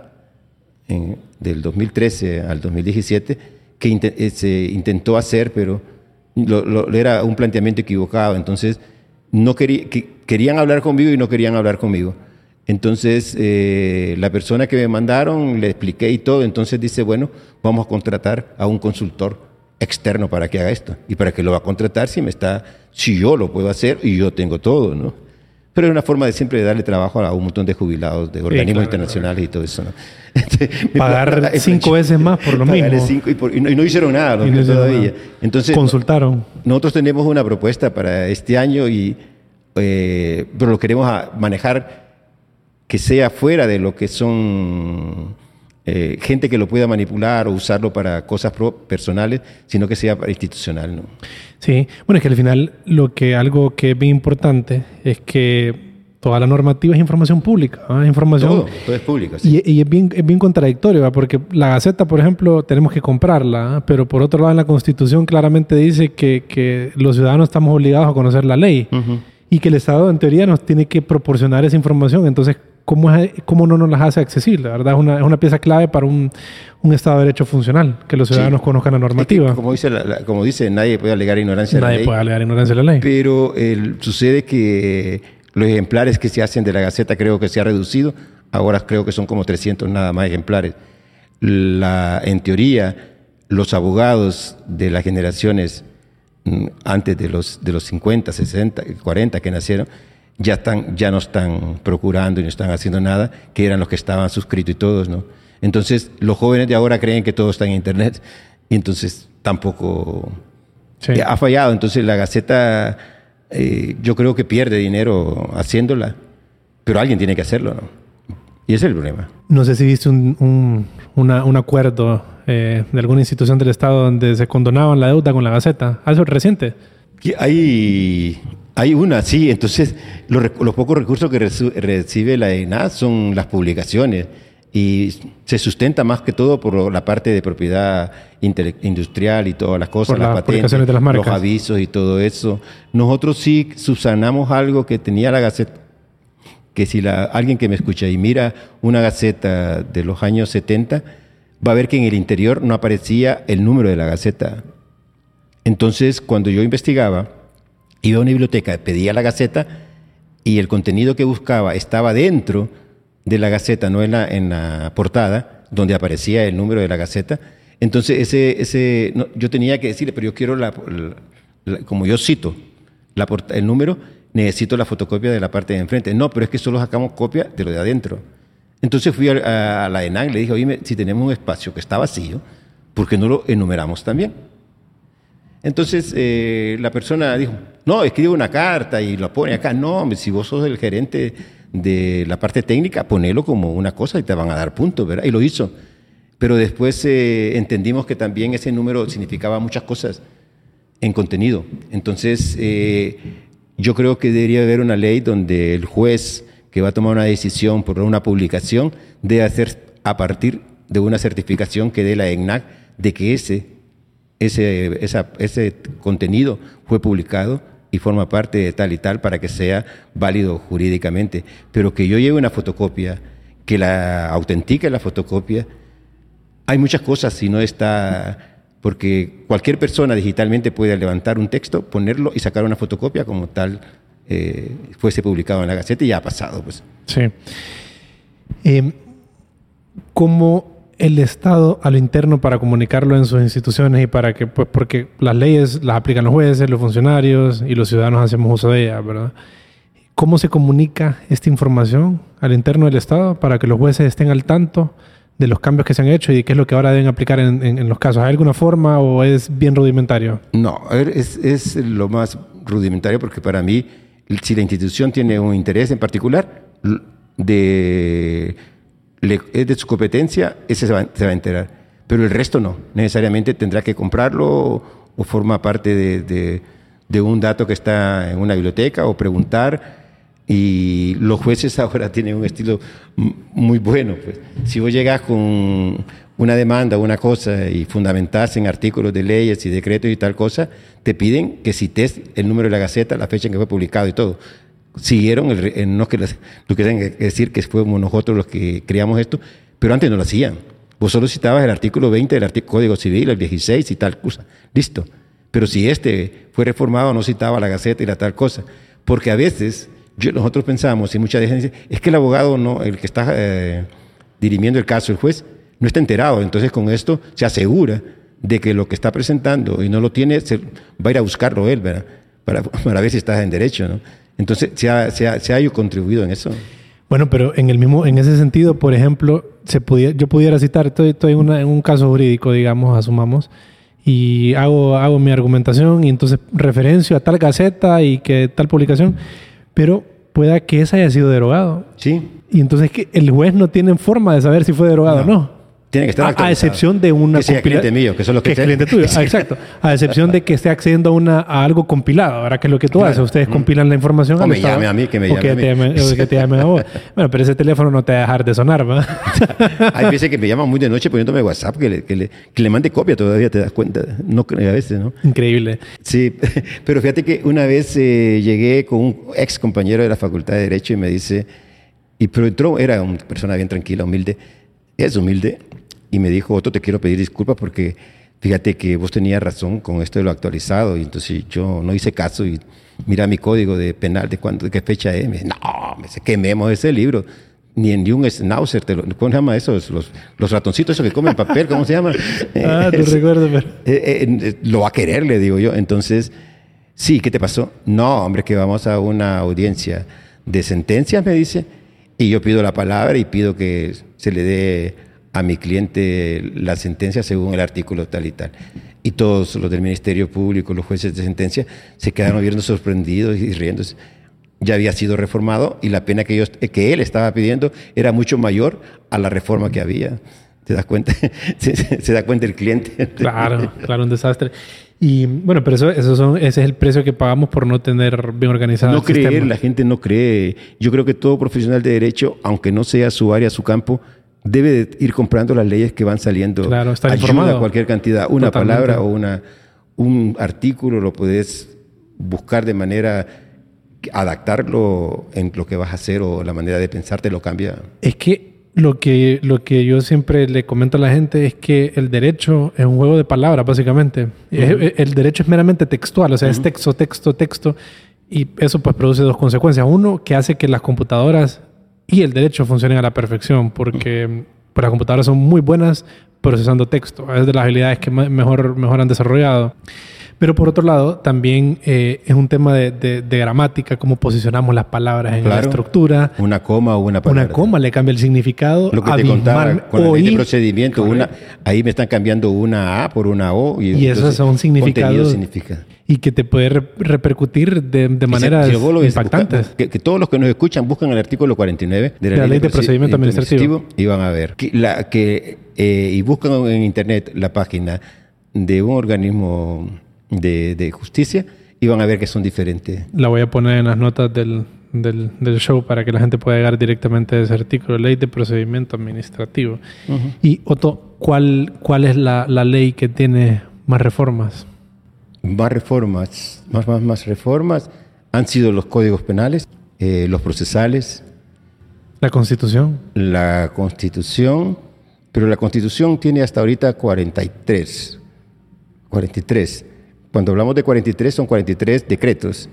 del 2013 al 2017, que eh, se intentó hacer, pero era un planteamiento equivocado. Entonces, no querían hablar conmigo y no querían hablar conmigo. Entonces, eh, la persona que me mandaron, le expliqué y todo, entonces dice, bueno, vamos a contratar a un consultor externo para que haga esto. ¿Y para que lo va a contratar si me está, si yo lo puedo hacer y yo tengo todo, ¿no? Pero es una forma de siempre darle trabajo a un montón de jubilados, de organismos internacionales y todo eso. ¿no? Pagar cinco veces más por lo mismo. Cinco y, no, hicieron nada todavía. Entonces, Consultaron. Nosotros tenemos una propuesta para este año, y, eh, pero lo queremos manejar que sea fuera de lo que son eh, gente que lo pueda manipular o usarlo para cosas personales, sino que sea institucional. ¿no? Sí, bueno, es que al final lo que algo que es bien importante es que toda la normativa es información pública. Información, todo, todo es público. Y, es, bien, es bien contradictorio, porque la Gaceta, por ejemplo, tenemos que comprarla, pero por otro lado en la Constitución claramente dice que, que los ciudadanos estamos obligados a conocer la ley. Y que el Estado en teoría nos tiene que proporcionar esa información. Entonces, ¿cómo, es, cómo no nos las hace accesibles? ¿verdad? Es una, es una pieza clave para un, un, Estado de Derecho funcional, que los ciudadanos conozcan la normativa. como, dice como dice, nadie puede alegar ignorancia de la ley. Nadie puede alegar ignorancia de la ley. Pero sucede que Los ejemplares que se hacen de la Gaceta creo que se ha reducido, ahora creo que son como 300 nada más ejemplares. La, en teoría, los abogados de las generaciones mm, antes de los, de los 50, 60, 40 que nacieron, ya, están, ya no están procurando y no están haciendo nada, que eran los que estaban suscritos y todos, ¿no? Entonces, los jóvenes de ahora creen que todo está en Internet y entonces tampoco ha fallado. Entonces, la Gaceta eh, yo creo que pierde dinero haciéndola, pero alguien tiene que hacerlo, ¿no? Y ese es el problema. No sé si viste un, un acuerdo eh, de alguna institución del Estado donde se condonaban la deuda con la Gaceta. ¿Algo reciente? Hay, hay una, sí. Entonces, los, los pocos recursos que recibe la ENA son las publicaciones y se sustenta más que todo por la parte de propiedad industrial y todas las cosas, las, patentes, los avisos y todo eso. Nosotros sí subsanamos algo que tenía la Gaceta, que si la, alguien que me escucha y mira una Gaceta de los años 70, va a ver que en el interior no aparecía el número de la Gaceta. Entonces, cuando yo investigaba, iba a una biblioteca, pedía la Gaceta y el contenido que buscaba estaba dentro de la Gaceta, no en la, en la portada, donde aparecía el número de la Gaceta. Entonces, ese, ese, yo tenía que decirle, pero yo quiero, la, como yo cito la el número, necesito la fotocopia de la parte de enfrente. No, pero es que solo sacamos copia de lo de adentro. Entonces fui a, la ENAN y le dije, oye, si tenemos un espacio que está vacío, ¿por qué no lo enumeramos también? Entonces eh, la persona dijo, no, escribe una carta y lo pone acá. No, si vos sos el gerente de la parte técnica, ponelo como una cosa y te van a dar puntos, ¿verdad? Y lo hizo. Pero después eh, entendimos que también ese número significaba muchas cosas en contenido. Entonces, eh, yo creo que debería haber una ley donde el juez que va a tomar una decisión por una publicación debe hacer a partir de una certificación que dé la ENAC de que ese, ese, ese contenido fue publicado y forma parte de tal y tal para que sea válido jurídicamente. Pero que yo lleve una fotocopia, que la autentique la fotocopia, hay muchas cosas si no está... Porque cualquier persona digitalmente puede levantar un texto, ponerlo y sacar una fotocopia como tal eh, fuese publicado en la Gaceta y ya ha pasado. Pues. Sí. Eh, ¿Cómo el Estado a lo interno para comunicarlo en sus instituciones y para que, pues, porque las leyes las aplican los jueces, los funcionarios y los ciudadanos hacemos uso de ellas, ¿verdad? ¿Cómo se comunica esta información al interno del Estado para que los jueces estén al tanto de los cambios que se han hecho y qué es lo que ahora deben aplicar en, los casos? ¿Hay alguna forma o es bien rudimentario? No, es, es lo más rudimentario porque para mí, si la institución tiene un interés en particular de es de su competencia, ese se va, a enterar. Pero el resto no. Necesariamente tendrá que comprarlo o, forma parte de, un dato que está en una biblioteca o preguntar. Y los jueces ahora tienen un estilo muy bueno. Pues. Si vos llegas con una demanda o una cosa y fundamentas en artículos de leyes y decretos y tal cosa, te piden que cites el número de la gaceta, la fecha en que fue publicado y todo siguieron, el, no que lo que que decir que fuimos nosotros los que creamos esto, pero antes no lo hacían. Vos solo citabas el artículo 20 del artículo Código Civil, el 16 y tal cosa. Listo. Pero si este fue reformado, no citaba la Gaceta y la tal cosa. Porque a veces nosotros pensamos, y muchas veces es que el abogado, no, el que está eh, dirimiendo el caso, el juez, no está enterado. Entonces con esto se asegura de que lo que está presentando y no lo tiene, va a ir a buscarlo él, ¿verdad? Para, para ver si estás en derecho, ¿no? Entonces, ¿se ha, se ha, contribuido en eso? Bueno, pero en el mismo, en ese sentido, por ejemplo, se pudiera, yo pudiera citar, estoy, estoy en, en, un caso jurídico, digamos, asumamos, y hago, hago mi argumentación y entonces referencio a tal gaceta y que tal publicación, pero pueda que esa haya sido derogado. Sí. Y entonces que el juez no tiene forma de saber si fue derogado o no. Tiene que estar a, excepción de una que sea cliente mío, que son los que, que es cliente tuyo. Ah, exacto. A excepción de que esté accediendo a, una, a algo compilado, ahora que es lo que tú haces. Ustedes mm. compilan la información. O me llame a mí, que me llame que a mí. Te que te llame a vos. Bueno, pero ese teléfono no te va a dejar de sonar, ¿va? Hay veces que me llaman muy de noche poniéndome WhatsApp que le, que le, que le mande copia todavía, te das cuenta. No a veces, ¿no? Increíble. Sí, pero fíjate que una vez eh, llegué con un ex compañero de la Facultad de Derecho y me dice, y pero entró, era una persona bien tranquila, humilde, es humilde, y me dijo, Otto, te quiero pedir disculpas porque fíjate que vos tenías razón con esto de lo actualizado, y entonces yo no hice caso y mira mi código de penal de, cuándo, de qué fecha es. Me dice, no, me dice, quememos ese libro. Ni en un schnauzer, te lo, ¿cómo se llama eso? Los, los ratoncitos esos que comen papel, ¿cómo se llama? ah, te recuerdo, pero... Eh, eh, lo va a querer, le digo yo. Entonces, sí, ¿qué te pasó? No, hombre, que vamos a una audiencia de sentencias, me dice, y yo pido la palabra y pido que se le dé a mi cliente la sentencia según el artículo tal y tal. Y todos los del Ministerio Público, los jueces de sentencia, se quedaron viendo sorprendidos y riéndose. Ya había sido reformado y la pena que, ellos, que él estaba pidiendo era mucho mayor a la reforma que había. ¿Te das cuenta? se, se da cuenta el cliente. Claro, claro, un desastre. Y bueno, pero eso, eso son, ese es el precio que pagamos por no tener bien organizado. No creer, la gente no cree. Yo creo que todo profesional de derecho, aunque no sea su área, su campo, debe de ir comprando las leyes que van saliendo. Claro, está Ayuda informado. cualquier cantidad. Una Totalmente. palabra o una, un artículo lo puedes buscar de manera adaptarlo en lo que vas a hacer o la manera de pensar te lo cambia. Es que lo que, lo que yo siempre le comento a la gente es que el derecho es un juego de palabras, básicamente. Es- el derecho es meramente textual, o sea, es texto, texto, texto. Y eso pues produce dos consecuencias. Uno, que hace que las computadoras y el derecho funcionen a la perfección, porque pues, las computadoras son muy buenas procesando texto. Es de las habilidades que mejor, mejor han desarrollado. Pero por otro lado, también eh, es un tema de, de- de gramática, cómo posicionamos las palabras en la estructura. Una coma o una palabra. Una coma le cambia el significado. Lo que te contaba con la ley de Oí- procedimiento, una, ahí me están cambiando una A por una O. Y, Y esos son significados significa. y que te puede re- repercutir de, de maneras si impactantes. busca- que, que todos los que nos escuchan buscan el artículo 49 de la, Ley de Proce- Procedimiento Administrativo. y van a ver que, la, que eh, y buscan en internet la página de un organismo de, de justicia y van a ver que son diferentes. La voy a poner en las notas del, del, del show para que la gente pueda llegar directamente a ese artículo, Ley de Procedimiento Administrativo. Y Otto, ¿cuál, cuál es la, la ley que tiene más reformas? Más reformas, más, más, más reformas han sido los códigos penales, eh, los procesales, La Constitución. la constitución, pero la constitución tiene hasta ahorita 43. 43. Cuando hablamos de 43 son 43 decretos.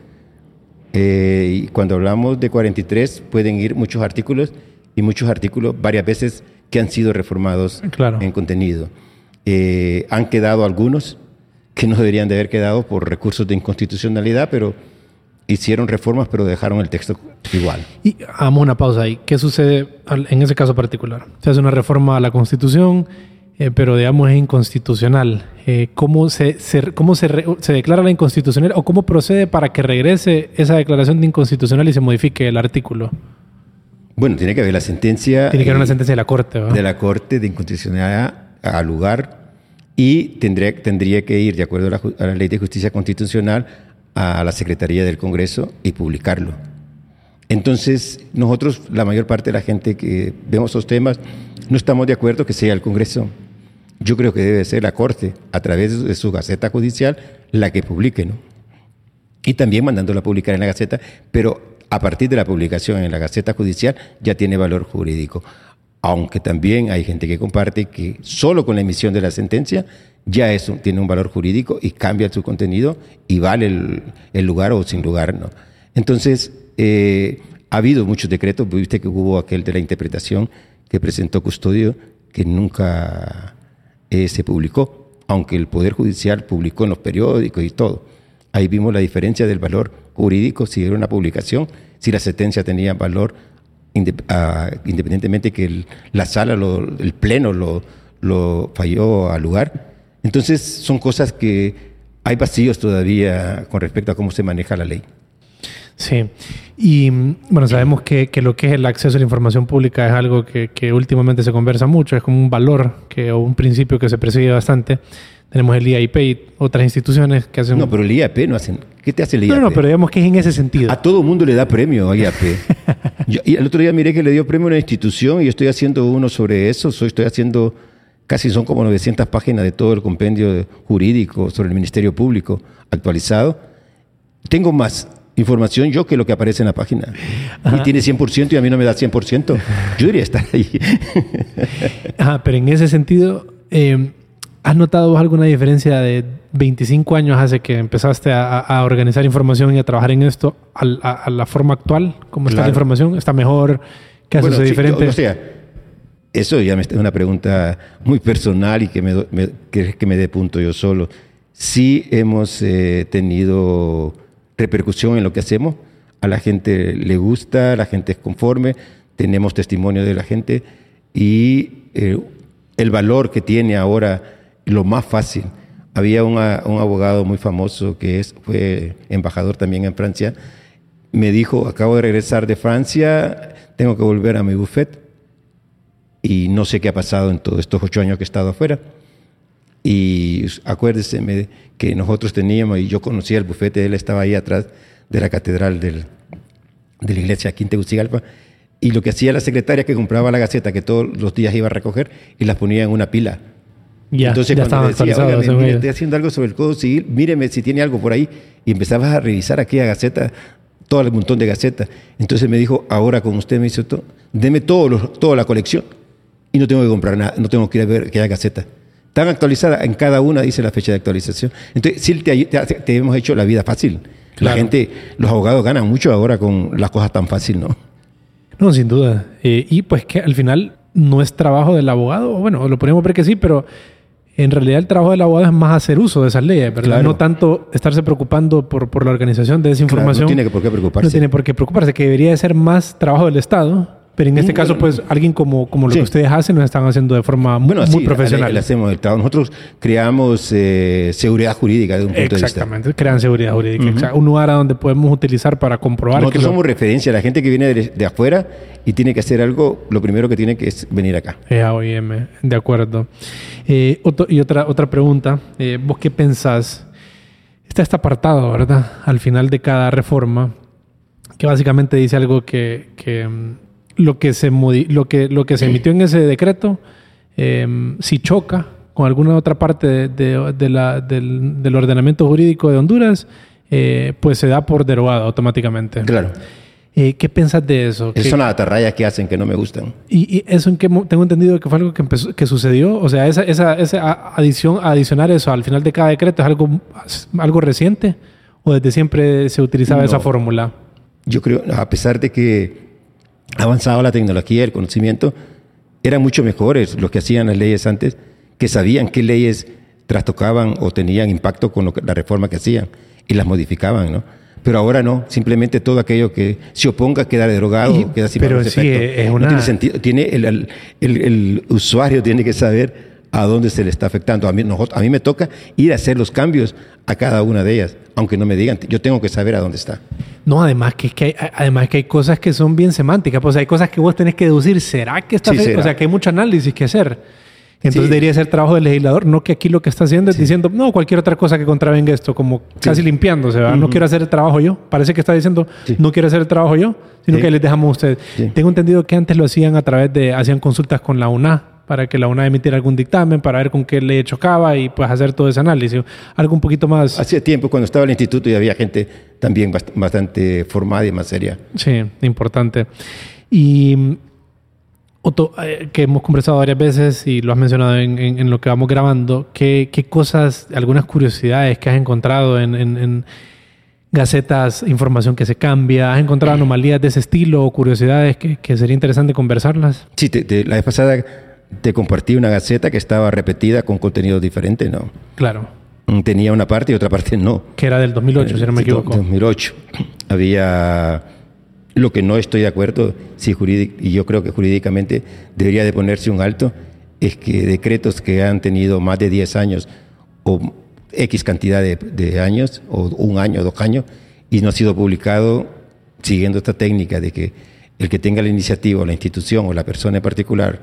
Eh, y cuando hablamos de 43 pueden ir muchos artículos y muchos artículos varias veces que han sido reformados Claro. en contenido. Eh, han quedado algunos que no deberían de haber quedado por recursos de inconstitucionalidad, pero hicieron reformas pero dejaron el texto igual. Y hagamos una pausa ahí. ¿Qué sucede en ese caso particular? Se hace una reforma a la Constitución, eh, pero digamos es inconstitucional. Eh, ¿Cómo, se, se- cómo se, re- se declara la inconstitucional o cómo procede para que regrese esa declaración de inconstitucional y se modifique el artículo? Bueno, tiene que haber la sentencia. Tiene que haber una eh, sentencia de la Corte, ¿verdad? de la Corte de Inconstitucionalidad al lugar y tendría, tendría que ir, de acuerdo a la, a la Ley de Justicia Constitucional, a la Secretaría del Congreso y publicarlo. Entonces, nosotros, la mayor parte de la gente que vemos esos temas, no estamos de acuerdo que sea el Congreso. Yo creo que debe ser la Corte, a través de su Gaceta Judicial, la que publique, ¿no? y también mandándola a publicar en la Gaceta, pero a partir de la publicación en la Gaceta Judicial ya tiene valor jurídico. Aunque también hay gente que comparte que solo con la emisión de la sentencia ya eso tiene un valor jurídico y cambia su contenido y vale el, el lugar o sin lugar. ¿no? Entonces, eh, ha habido muchos decretos, viste que hubo aquel de la interpretación que presentó Custodio que nunca eh, se publicó, aunque el Poder Judicial publicó en los periódicos y todo. Ahí vimos la diferencia del valor jurídico si era una publicación, si la sentencia tenía valor ah, independientemente que la sala, el pleno lo, lo falló al lugar. Entonces son cosas que hay vacíos todavía con respecto a cómo se maneja la ley. Sí. Y mm, bueno, sabemos que, que lo que es el acceso a la información pública es algo que, que últimamente se conversa mucho, es como un valor que, o un principio que se persigue bastante. Tenemos el IAIP y otras instituciones que hacen... No, pero el IAP no hacen. ¿Qué te hace el IAP? no, no, pero digamos que es en ese sentido. A todo mundo le da premio a IAP. Yo- y el otro día miré que le dio premio a una institución y yo estoy haciendo uno sobre eso. Soy, estoy haciendo, casi son como 900 páginas de todo el compendio jurídico sobre el Ministerio Público actualizado. Tengo más información yo que lo que aparece en la página. Y tiene 100% y a mí no me da 100%. Yo debería estar ahí. Ajá, pero en ese sentido, eh, ¿Has notado vos alguna diferencia de 25 años hace que empezaste a, a organizar información y a trabajar en esto a, a, a la forma actual? ¿Cómo está la Claro. información? ¿Está mejor? ¿Qué haces Bueno, de sí, diferente? o- o sea, eso ya me- es una pregunta muy personal y que me, me- que, que me dé punto yo solo. Sí hemos eh, tenido repercusión en lo que hacemos. A la gente le gusta, la gente es conforme, tenemos testimonio de la gente y eh, el valor que tiene ahora, lo más fácil. Había un abogado muy famoso que es, fue embajador también en Francia, me dijo, acabo de regresar de Francia, tengo que volver a mi buffet y no sé qué ha pasado en todos estos ocho años que he estado afuera. Y acuérdese que nosotros teníamos, y yo conocía el bufete, él estaba ahí atrás de la catedral del- de la iglesia aquí en Tegucigalpa, y lo que hacía la secretaria que compraba la gaceta, que todos los días iba a recoger, y las ponía en una pila. ya, Entonces ya cuando decía, actualizados. "Óigame, según mire, estoy haciendo algo sobre el Código Civil, míreme si tiene algo por ahí. Y empezabas a revisar aquella gaceta, todo el montón de gacetas. Entonces me dijo, ahora con usted me dice, "To- deme todo lo- toda la colección y no tengo que comprar nada, no tengo que ir a ver aquella gaceta. Están actualizadas, en cada una dice la fecha de actualización. Entonces, sí, te, te- te hemos hecho la vida fácil. Claro. La gente, los abogados ganan mucho ahora con las cosas tan fácil, ¿no? No, sin duda. Eh, y pues que al final no es trabajo del abogado, bueno, lo podríamos ver que sí, pero en realidad el trabajo del abogado es más hacer uso de esas leyes, ¿verdad? Claro. No tanto estarse preocupando por, por la organización de esa Claro, información. no tiene por qué preocuparse. No tiene por qué preocuparse, que debería de ser más trabajo del Estado, pero en este caso, pues alguien como, como lo Sí. que ustedes hacen, lo están haciendo de forma muy, Bueno, muy sí, profesional. le- hacemos el trabajo. Nosotros creamos eh, seguridad jurídica de un punto de vista. Exactamente, crean seguridad jurídica. Un lugar a donde podemos utilizar para comprobar Nosotros que lo- somos referencia. La gente que viene de, de afuera y tiene que hacer algo, lo primero que tiene que es venir acá. Es AOIM, de acuerdo. Eh, otro- y otra, otra pregunta, eh, ¿vos qué pensás? Está este apartado, ¿verdad? Al final de cada reforma, que básicamente dice algo que, que, mm, lo, que se lo, que, lo que se emitió en ese decreto, eh, si choca con alguna otra parte de, de- de la- del, del ordenamiento jurídico de Honduras, eh, pues se da por derogado automáticamente. Claro. Eh, ¿Qué piensas de eso? ¿Qué- son las atarrayas que hacen que no me gustan. ¿Y, y eso en qué tengo entendido que fue algo que, empezó, que sucedió? O sea, esa, esa, esa adición, adicionar eso al final de cada decreto es algo, algo reciente o desde siempre se utilizaba No. esa fórmula. Yo creo, a pesar de que avanzado la tecnología, el conocimiento, eran mucho mejores los que hacían las leyes antes, que sabían qué leyes trastocaban o tenían impacto con que- la reforma que hacían y las modificaban, ¿no? Pero ahora no, simplemente todo aquello que se oponga queda derogado, Y- queda sin pero sí, efecto. es No una- tiene sentido. Tiene el, el- el- el usuario tiene que saber a dónde se le está afectando. A mí, a mí me toca ir a hacer los cambios a cada una de ellas, aunque no me digan, yo tengo que saber a dónde está. No, además que, hay, además que hay cosas que son bien semánticas. Pues hay cosas que vos tenés que deducir. ¿Será que está Sí, será. O sea, que hay mucho análisis que hacer. Entonces Sí. debería ser trabajo del legislador, no que aquí lo que está haciendo es diciendo, no, cualquier otra cosa que contravenga esto, como casi limpiándose, ¿verdad? No quiero hacer el trabajo yo. Parece que está diciendo, no quiero hacer el trabajo yo, sino que les dejamos a ustedes. Tengo entendido que antes lo hacían a través de, hacían consultas con la UNA para que la UNA emitiera algún dictamen, para ver con qué ley chocaba y pues hacer todo ese análisis. Algo un poquito más... Hacía tiempo, cuando estaba en el instituto, y había gente también bast- bastante formada y más seria. Sí, importante. Y mm, Otto, eh, que hemos conversado varias veces y lo has mencionado en, en- en lo que vamos grabando, ¿qué, qué cosas, algunas curiosidades que has encontrado en, en- en gacetas, información que se cambia? ¿Has encontrado anomalías de ese estilo o curiosidades que, que sería interesante conversarlas? Sí, te- te- la vez pasada te compartí una gaceta que estaba repetida con contenido diferente, ¿no? Claro, Mm, Tenía una parte y otra parte no. que era del 2008, si no me equivoco. 2008. Había lo que no estoy de acuerdo, si y yo creo que jurídicamente debería de ponerse un alto, es que decretos que han tenido más de 10 años o X cantidad de, de años, o un año, dos años, y no ha sido publicado siguiendo esta técnica de que el que tenga la iniciativa o la institución o la persona en particular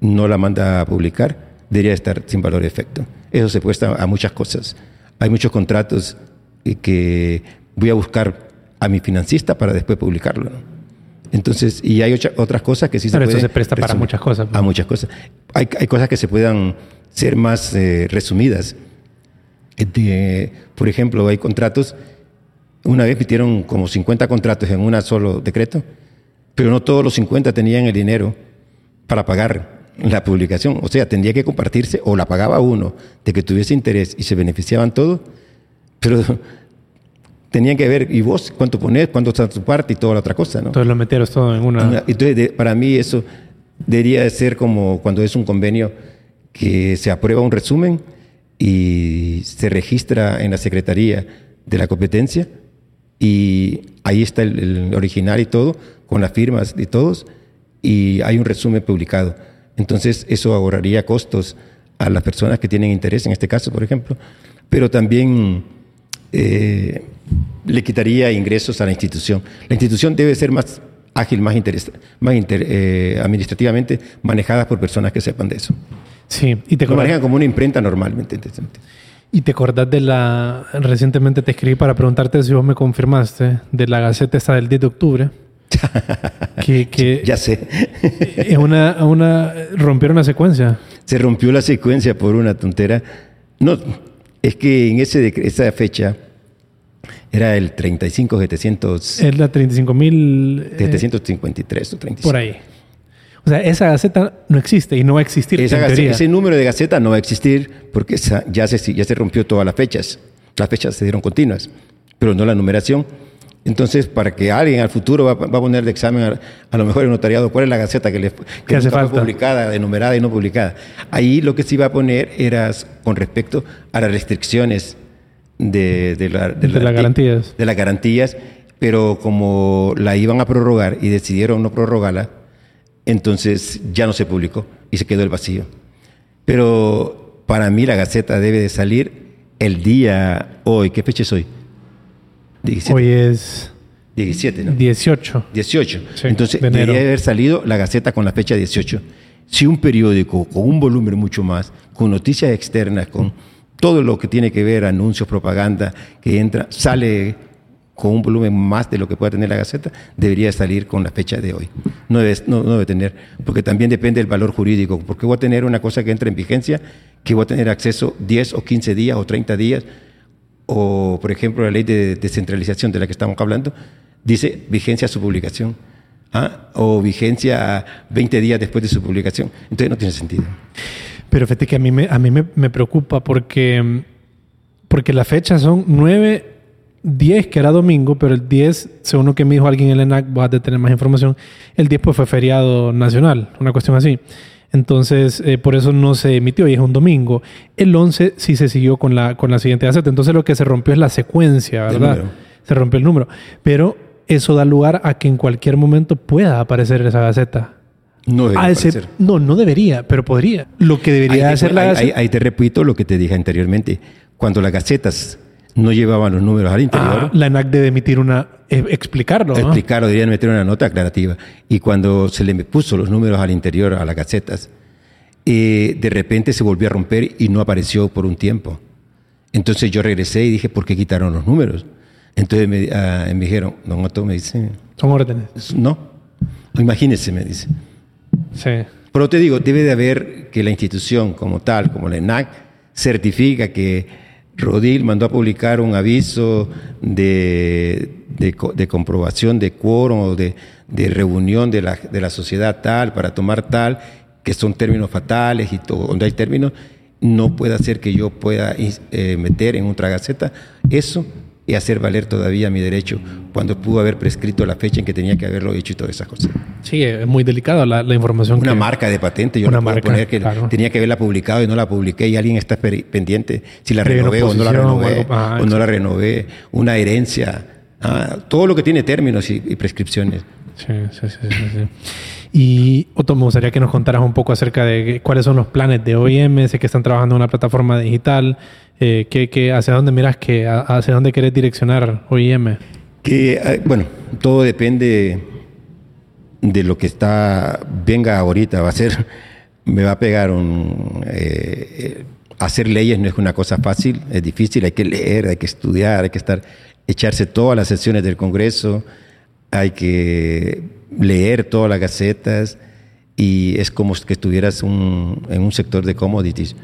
no la manda a publicar, debería estar sin valor de efecto. Eso se presta a muchas cosas. Hay muchos contratos eh, que voy a buscar a mi financista para después publicarlo. ¿no? Entonces, y hay ocha- otras cosas que sí Pero se eso pueden se presta para muchas cosas, ¿no? A muchas cosas. Hay, hay cosas que se puedan ser más eh, resumidas. De- por ejemplo, hay contratos, una vez metieron como 50 contratos en un solo decreto, pero no todos los 50 tenían el dinero para pagar la publicación. O sea, tendría que compartirse o la pagaba uno de que tuviese interés y se beneficiaban todos, pero tenían que ver, ¿y vos cuánto pones? ¿Cuánto está tu parte? Y toda la otra cosa, ¿no? Entonces lo metieron todo en una... Entonces, para mí eso debería de ser como cuando es un convenio que se aprueba un resumen y se registra en la Secretaría de la Competencia y ahí está el, original y todo, con las firmas de todos, y hay un resumen publicado. Entonces eso ahorraría costos a las personas que tienen interés, en este caso, por ejemplo, pero también eh, le quitaría ingresos a la institución. La institución debe ser más ágil, más, más eh, administrativamente manejada por personas que sepan de eso. Sí, y te Lo manejan como una imprenta normalmente. ¿Y te acordás de la... Recientemente te escribí para preguntarte si vos me confirmaste de la Gaceta esta del 10 de octubre. Que, ya sé. es una, una... Rompieron la secuencia. Se rompió la secuencia por una tontera. No, es que en ese, esa fecha era el 35 700... Es la 35 mil... 753 o 35. Por ahí. O sea, esa gaceta no existe y no va a existir. ese número de gaceta no va a existir porque ya, se, ya se rompió todas las fechas. Las fechas se dieron continuas, pero no la numeración. Entonces, para que alguien al futuro va, a poner de examen, a, lo mejor el notariado, cuál es la gaceta que, le, que hace falta? publicada, enumerada y no publicada. Ahí lo que se iba a poner era con respecto a las restricciones de, de, la, de, las garantías. De las garantías, pero como la iban a prorrogar y decidieron no prorrogarla, entonces ya no se publicó y se quedó el vacío. Pero para mí la Gaceta debe de salir el día hoy. ¿Qué fecha es hoy? Hoy es... 17, ¿no? 18. 18. Entonces debería haber salido la Gaceta con la fecha 18. Si un periódico con un volumen mucho más, con noticias externas, con todo lo que tiene que ver, anuncios, propaganda que entra, sale con un volumen más de lo que pueda tener la Gaceta, debería salir con la fecha de hoy. No debe, no, debe tener, porque también depende del valor jurídico, porque voy a tener una cosa que entra en vigencia, que voy a tener acceso 10 o 15 días o 30 días, o por ejemplo la ley de descentralización de la que estamos hablando, dice vigencia a su publicación, ¿ah? o vigencia 20 días después de su publicación. Entonces no tiene sentido. Pero fíjate que a mí me, a mí me, me preocupa porque, porque las fechas son 9 10, que era domingo, pero el 10, según lo que me dijo alguien en el ENAC, vas a tener más información, el 10 pues fue feriado nacional, una cuestión así. Entonces, eh, por eso no se emitió y es un domingo. El 11 sí se siguió con la, con la siguiente gaceta. Entonces, lo que se rompió es la secuencia, ¿verdad? Se rompió el número. Pero eso da lugar a que en cualquier momento pueda aparecer esa gaceta. No debería aparecer. No, no debería, pero podría. Lo que debería hacer la gaceta... ahí te repito lo que te dije anteriormente. Cuando las gacetas no llevaban los números al interior. Ah, la ENAC debe emitir una, eh, explicarlo. Explicarlo, deberían meter una nota aclarativa. Y cuando se le puso los números al interior, a las gacetas, eh, de repente se volvió a romper y no apareció por un tiempo. Entonces yo regresé y dije, ¿por qué quitaron los números? Entonces me, ah, me dijeron, don Otto me dice... Son órdenes. No, imagínese, me dice. Sí. Pero te digo, debe de haber que la institución como tal, como la ENAC, certifica que Rodil mandó a publicar un aviso de, de, comprobación de quórum o de, reunión de la, de la, sociedad tal para tomar tal, que son términos fatales y todo, donde hay términos, no puede hacer que yo pueda eh, meter en otra gaceta. Eso y hacer valer todavía mi derecho cuando pudo haber prescrito la fecha en que tenía que haberlo hecho y todas esas cosas. Sí, es muy delicada la, información. Una marca de patente, yo no puedo poner que tenía que haberla publicado y no la publiqué y alguien está pendiente si la renové o no la renové ah, o, no la renové, una herencia, ah, todo lo que tiene términos y, prescripciones. Sí, sí, sí, sí, Y Otto, me gustaría que nos contaras un poco acerca de cuáles son los planes de OIM, sé que están trabajando en una plataforma digital, eh, ¿hacia dónde miras que, hacia dónde querés direccionar OIM? Que, eh, bueno, todo depende de lo que está, venga ahorita, va a ser, me va a pegar un... Eh, hacer leyes no es una cosa fácil, es difícil, hay que leer, hay que estudiar, hay que estar, echarse todas las sesiones del Congreso, hay que leer todas las gacetas y es como que estuvieras en un sector de commodities.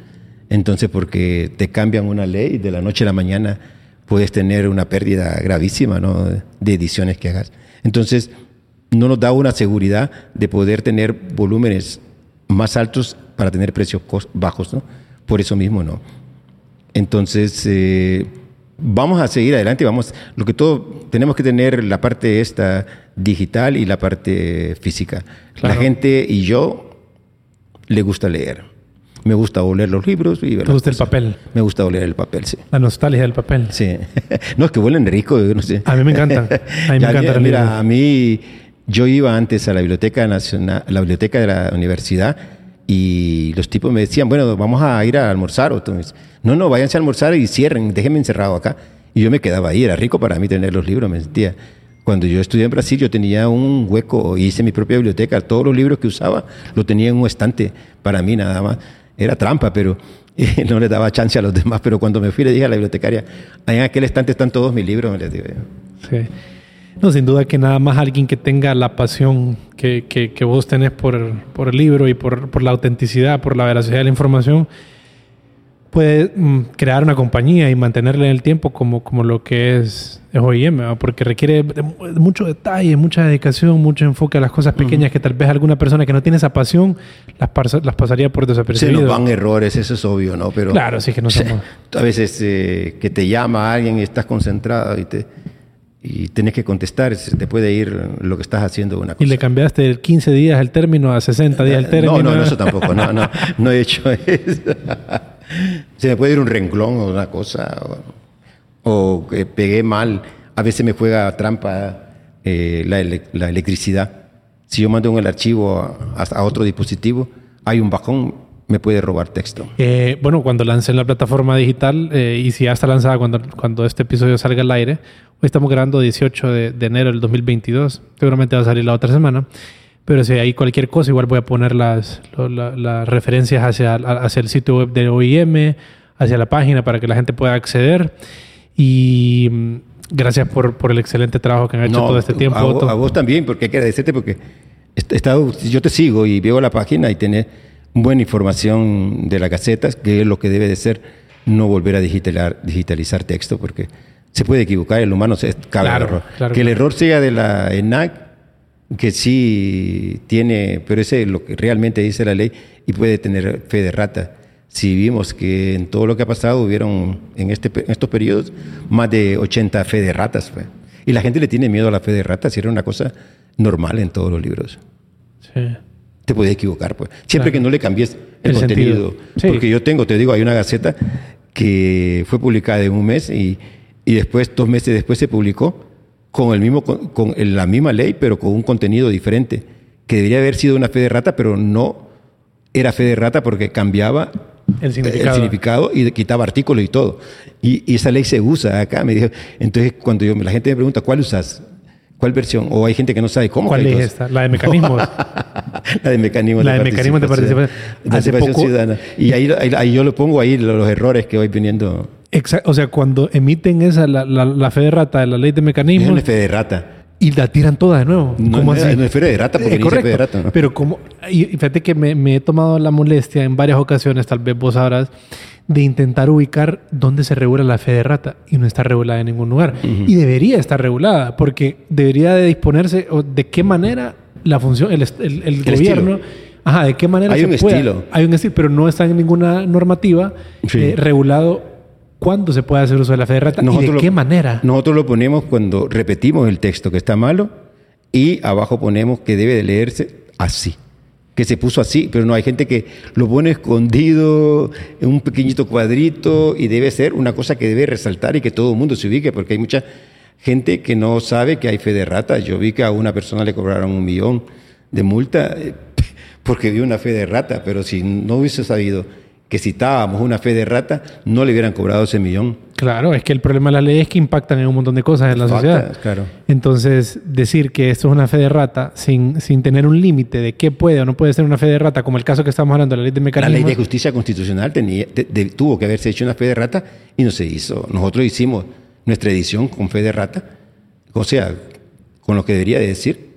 Entonces, porque te cambian una ley de la noche a la mañana, puedes tener una pérdida gravísima ¿no? de ediciones que hagas. Entonces, no nos da una seguridad de poder tener volúmenes más altos para tener precios bajos, ¿no? Por eso mismo, ¿no? Entonces, eh, vamos a seguir adelante, vamos, lo que todo, tenemos que tener la parte esta digital y la parte física. Claro. La gente y yo le gusta leer. Me gusta oler los libros y ver ¿Te gusta el papel? Me gusta oler el papel, sí. La nostalgia del papel. Sí. no, es que huelen rico, yo no sé. A mí me encantan. A mí me encanta mira, a mí, yo iba antes a la biblioteca nacional, la biblioteca de la universidad y los tipos me decían, bueno, vamos a ir a almorzar. Entonces, no, no, váyanse a almorzar y cierren, déjenme encerrado acá. Y yo me quedaba ahí, era rico para mí tener los libros, me sentía. Cuando yo estudié en Brasil, yo tenía un hueco, hice mi propia biblioteca, todos los libros que usaba lo tenía en un estante para mí nada más. Era trampa, pero eh, no le daba chance a los demás. Pero cuando me fui, le dije a la bibliotecaria, ahí en aquel estante están todos mis libros, les digo. Sí. No, sin duda que nada más alguien que tenga la pasión que, que, que vos tenés por, por el libro y por, por la autenticidad, por la veracidad de la información, puede mm, crear una compañía y mantenerla en el tiempo como, como lo que es, es OIM, ¿verdad? porque requiere de de mucho detalle, mucha dedicación, mucho enfoque a las cosas pequeñas que tal vez alguna persona que no tiene esa pasión las, parsa- las pasaría por Se desapercibido. nos van errores, eso es obvio, ¿no? Pero Claro, sí que no somos... a veces eh, que te llama alguien y estás concentrado y te y tienes que contestar, se te puede ir lo que estás haciendo una Y cosa. le cambiaste de 15 días el término a 60 días el término. No, no, no, eso tampoco, no, no, no he hecho eso. Se me puede ir un renglón o una cosa, o, o que pegué mal. A veces me juega trampa eh, la, ele- la electricidad. Si yo mando el archivo a, a otro dispositivo, hay un bajón, me puede robar texto. Eh, bueno, cuando lancen la plataforma digital, eh, y si ya está lanzada cuando, cuando este episodio salga al aire, hoy estamos grabando 18 de, de enero del 2022, seguramente va a salir la otra semana, pero si hay cualquier cosa, igual voy a poner las, lo- la- las referencias hacia, hacia el sitio web de OIM, hacia la página para que la gente pueda acceder. Y mm, gracias por, por el excelente trabajo que han hecho todo este tiempo. A vos también, porque hay que agradecerte porque he estado, yo te sigo y veo la página y tenés buena información de las gacetas, que es lo que debe de ser no volver a digitalar, digitalizar texto, porque se puede equivocar, el humano se cabe Claro, el error. claro, que el claro. error sea de la ENAC, que sí tiene, pero ese es lo que realmente dice la ley y puede tener fe de rata. Si vimos que en todo lo que ha pasado hubieron en, este, en estos periodos más de 80 fe de ratas. pues. Y la gente le tiene miedo a la fe de ratas y era una cosa normal en todos los libros. Sí. Te puedes equivocar, pues. Siempre Claro. que no le cambies el, El contenido. Sí. Porque yo tengo, te digo, hay una gaceta que fue publicada en un mes y, y después, dos meses después, se publicó con, el mismo, con, con la misma ley, pero con un contenido diferente. Que debería haber sido una fe de rata, pero no era fe de rata porque cambiaba El significado. significado y quitaba artículos y todo. Y, y esa ley se usa acá. Me dijo, entonces, cuando yo, la gente me pregunta, ¿cuál usas? ¿Cuál versión? O hay gente que no sabe cómo. ¿Cuál es esta? La de mecanismos. la de mecanismos La de mecanismos de participación. participación poco- ciudadana. Y ahí, ahí, ahí yo lo pongo ahí los, los errores que voy viniendo. Exa- o sea, cuando emiten esa, la, la, la fe de rata la ley de mecanismos es fe de rata. y la tiran toda de nuevo. No, ¿Cómo no, así? no es fe de rata porque dice fe de rata. ¿no? Pero como, y y fíjate que me, me he tomado la molestia en varias ocasiones, tal vez vos sabrás, de intentar ubicar dónde se regula la fe de rata y no está regulada en ningún lugar. Y debería estar regulada porque debería de disponerse o de qué manera la función, el, gobierno, estilo. ajá, de qué manera Hay se un estilo. Hay un estilo, pero no está en ninguna normativa Sí. eh, regulado cuándo se puede hacer uso de la fe de rata y de lo- qué manera. Nosotros lo ponemos cuando repetimos el texto que está malo y abajo ponemos que debe de leerse así. Que se puso así, pero no hay gente que lo pone escondido en un pequeñito cuadrito y debe ser una cosa que debe resaltar y que todo el mundo se ubique, porque hay mucha gente que no sabe que hay fe de rata. Yo vi que a una persona le cobraron un millón de multa eh, porque vio una fe de rata, pero si no hubiese sabido que citábamos una fe de rata, no le hubieran cobrado ese millón. Claro, es que el problema de las leyes es que impactan en un montón de cosas en la Impacta, sociedad. claro. Entonces, decir que esto es una fe de rata sin, sin tener un límite de qué puede o no puede ser una fe de rata, como el caso que estamos hablando, la ley de La mecanismos. ley de justicia constitucional tenía, de- de- tuvo que haberse hecho una fe de rata y no se hizo. Nosotros hicimos nuestra edición con fe de rata, o sea, con lo que debería de decir,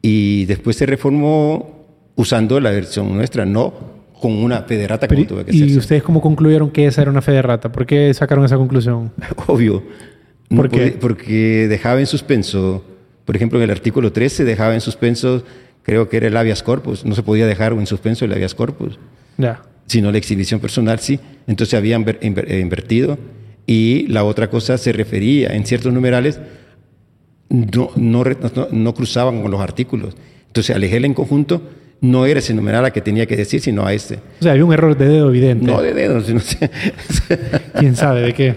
y después se reformó usando la versión nuestra, no con una fe de rata como tuvo que ¿Y hacerse. ustedes cómo concluyeron que esa era una fe de rata? ¿Por qué sacaron esa conclusión? Obvio. No ¿Por qué? podía- porque dejaba en suspenso, por ejemplo, en el artículo 13 dejaba en suspenso creo que era el habeas corpus, no se podía dejar en suspenso el habeas corpus, Ya. sino la exhibición personal sí. Entonces habían eh, invertido y la otra cosa se refería en ciertos numerales, no, no, no- no cruzaban con los artículos. Entonces al elegirla en conjunto no era ese numeral a que tenía que decir, sino a este. O sea, había un error de dedo evidente. No de dedos, sino... ¿Quién sabe de qué?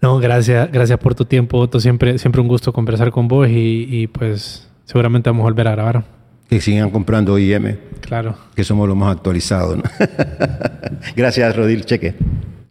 No, gracias, gracias por tu tiempo, Otto. Siempre, siempre un gusto conversar con vos y, y, pues seguramente vamos a volver a grabar. que sigan comprando IM, Claro. que somos los más actualizados. ¿no? Gracias, Rodil Cheque.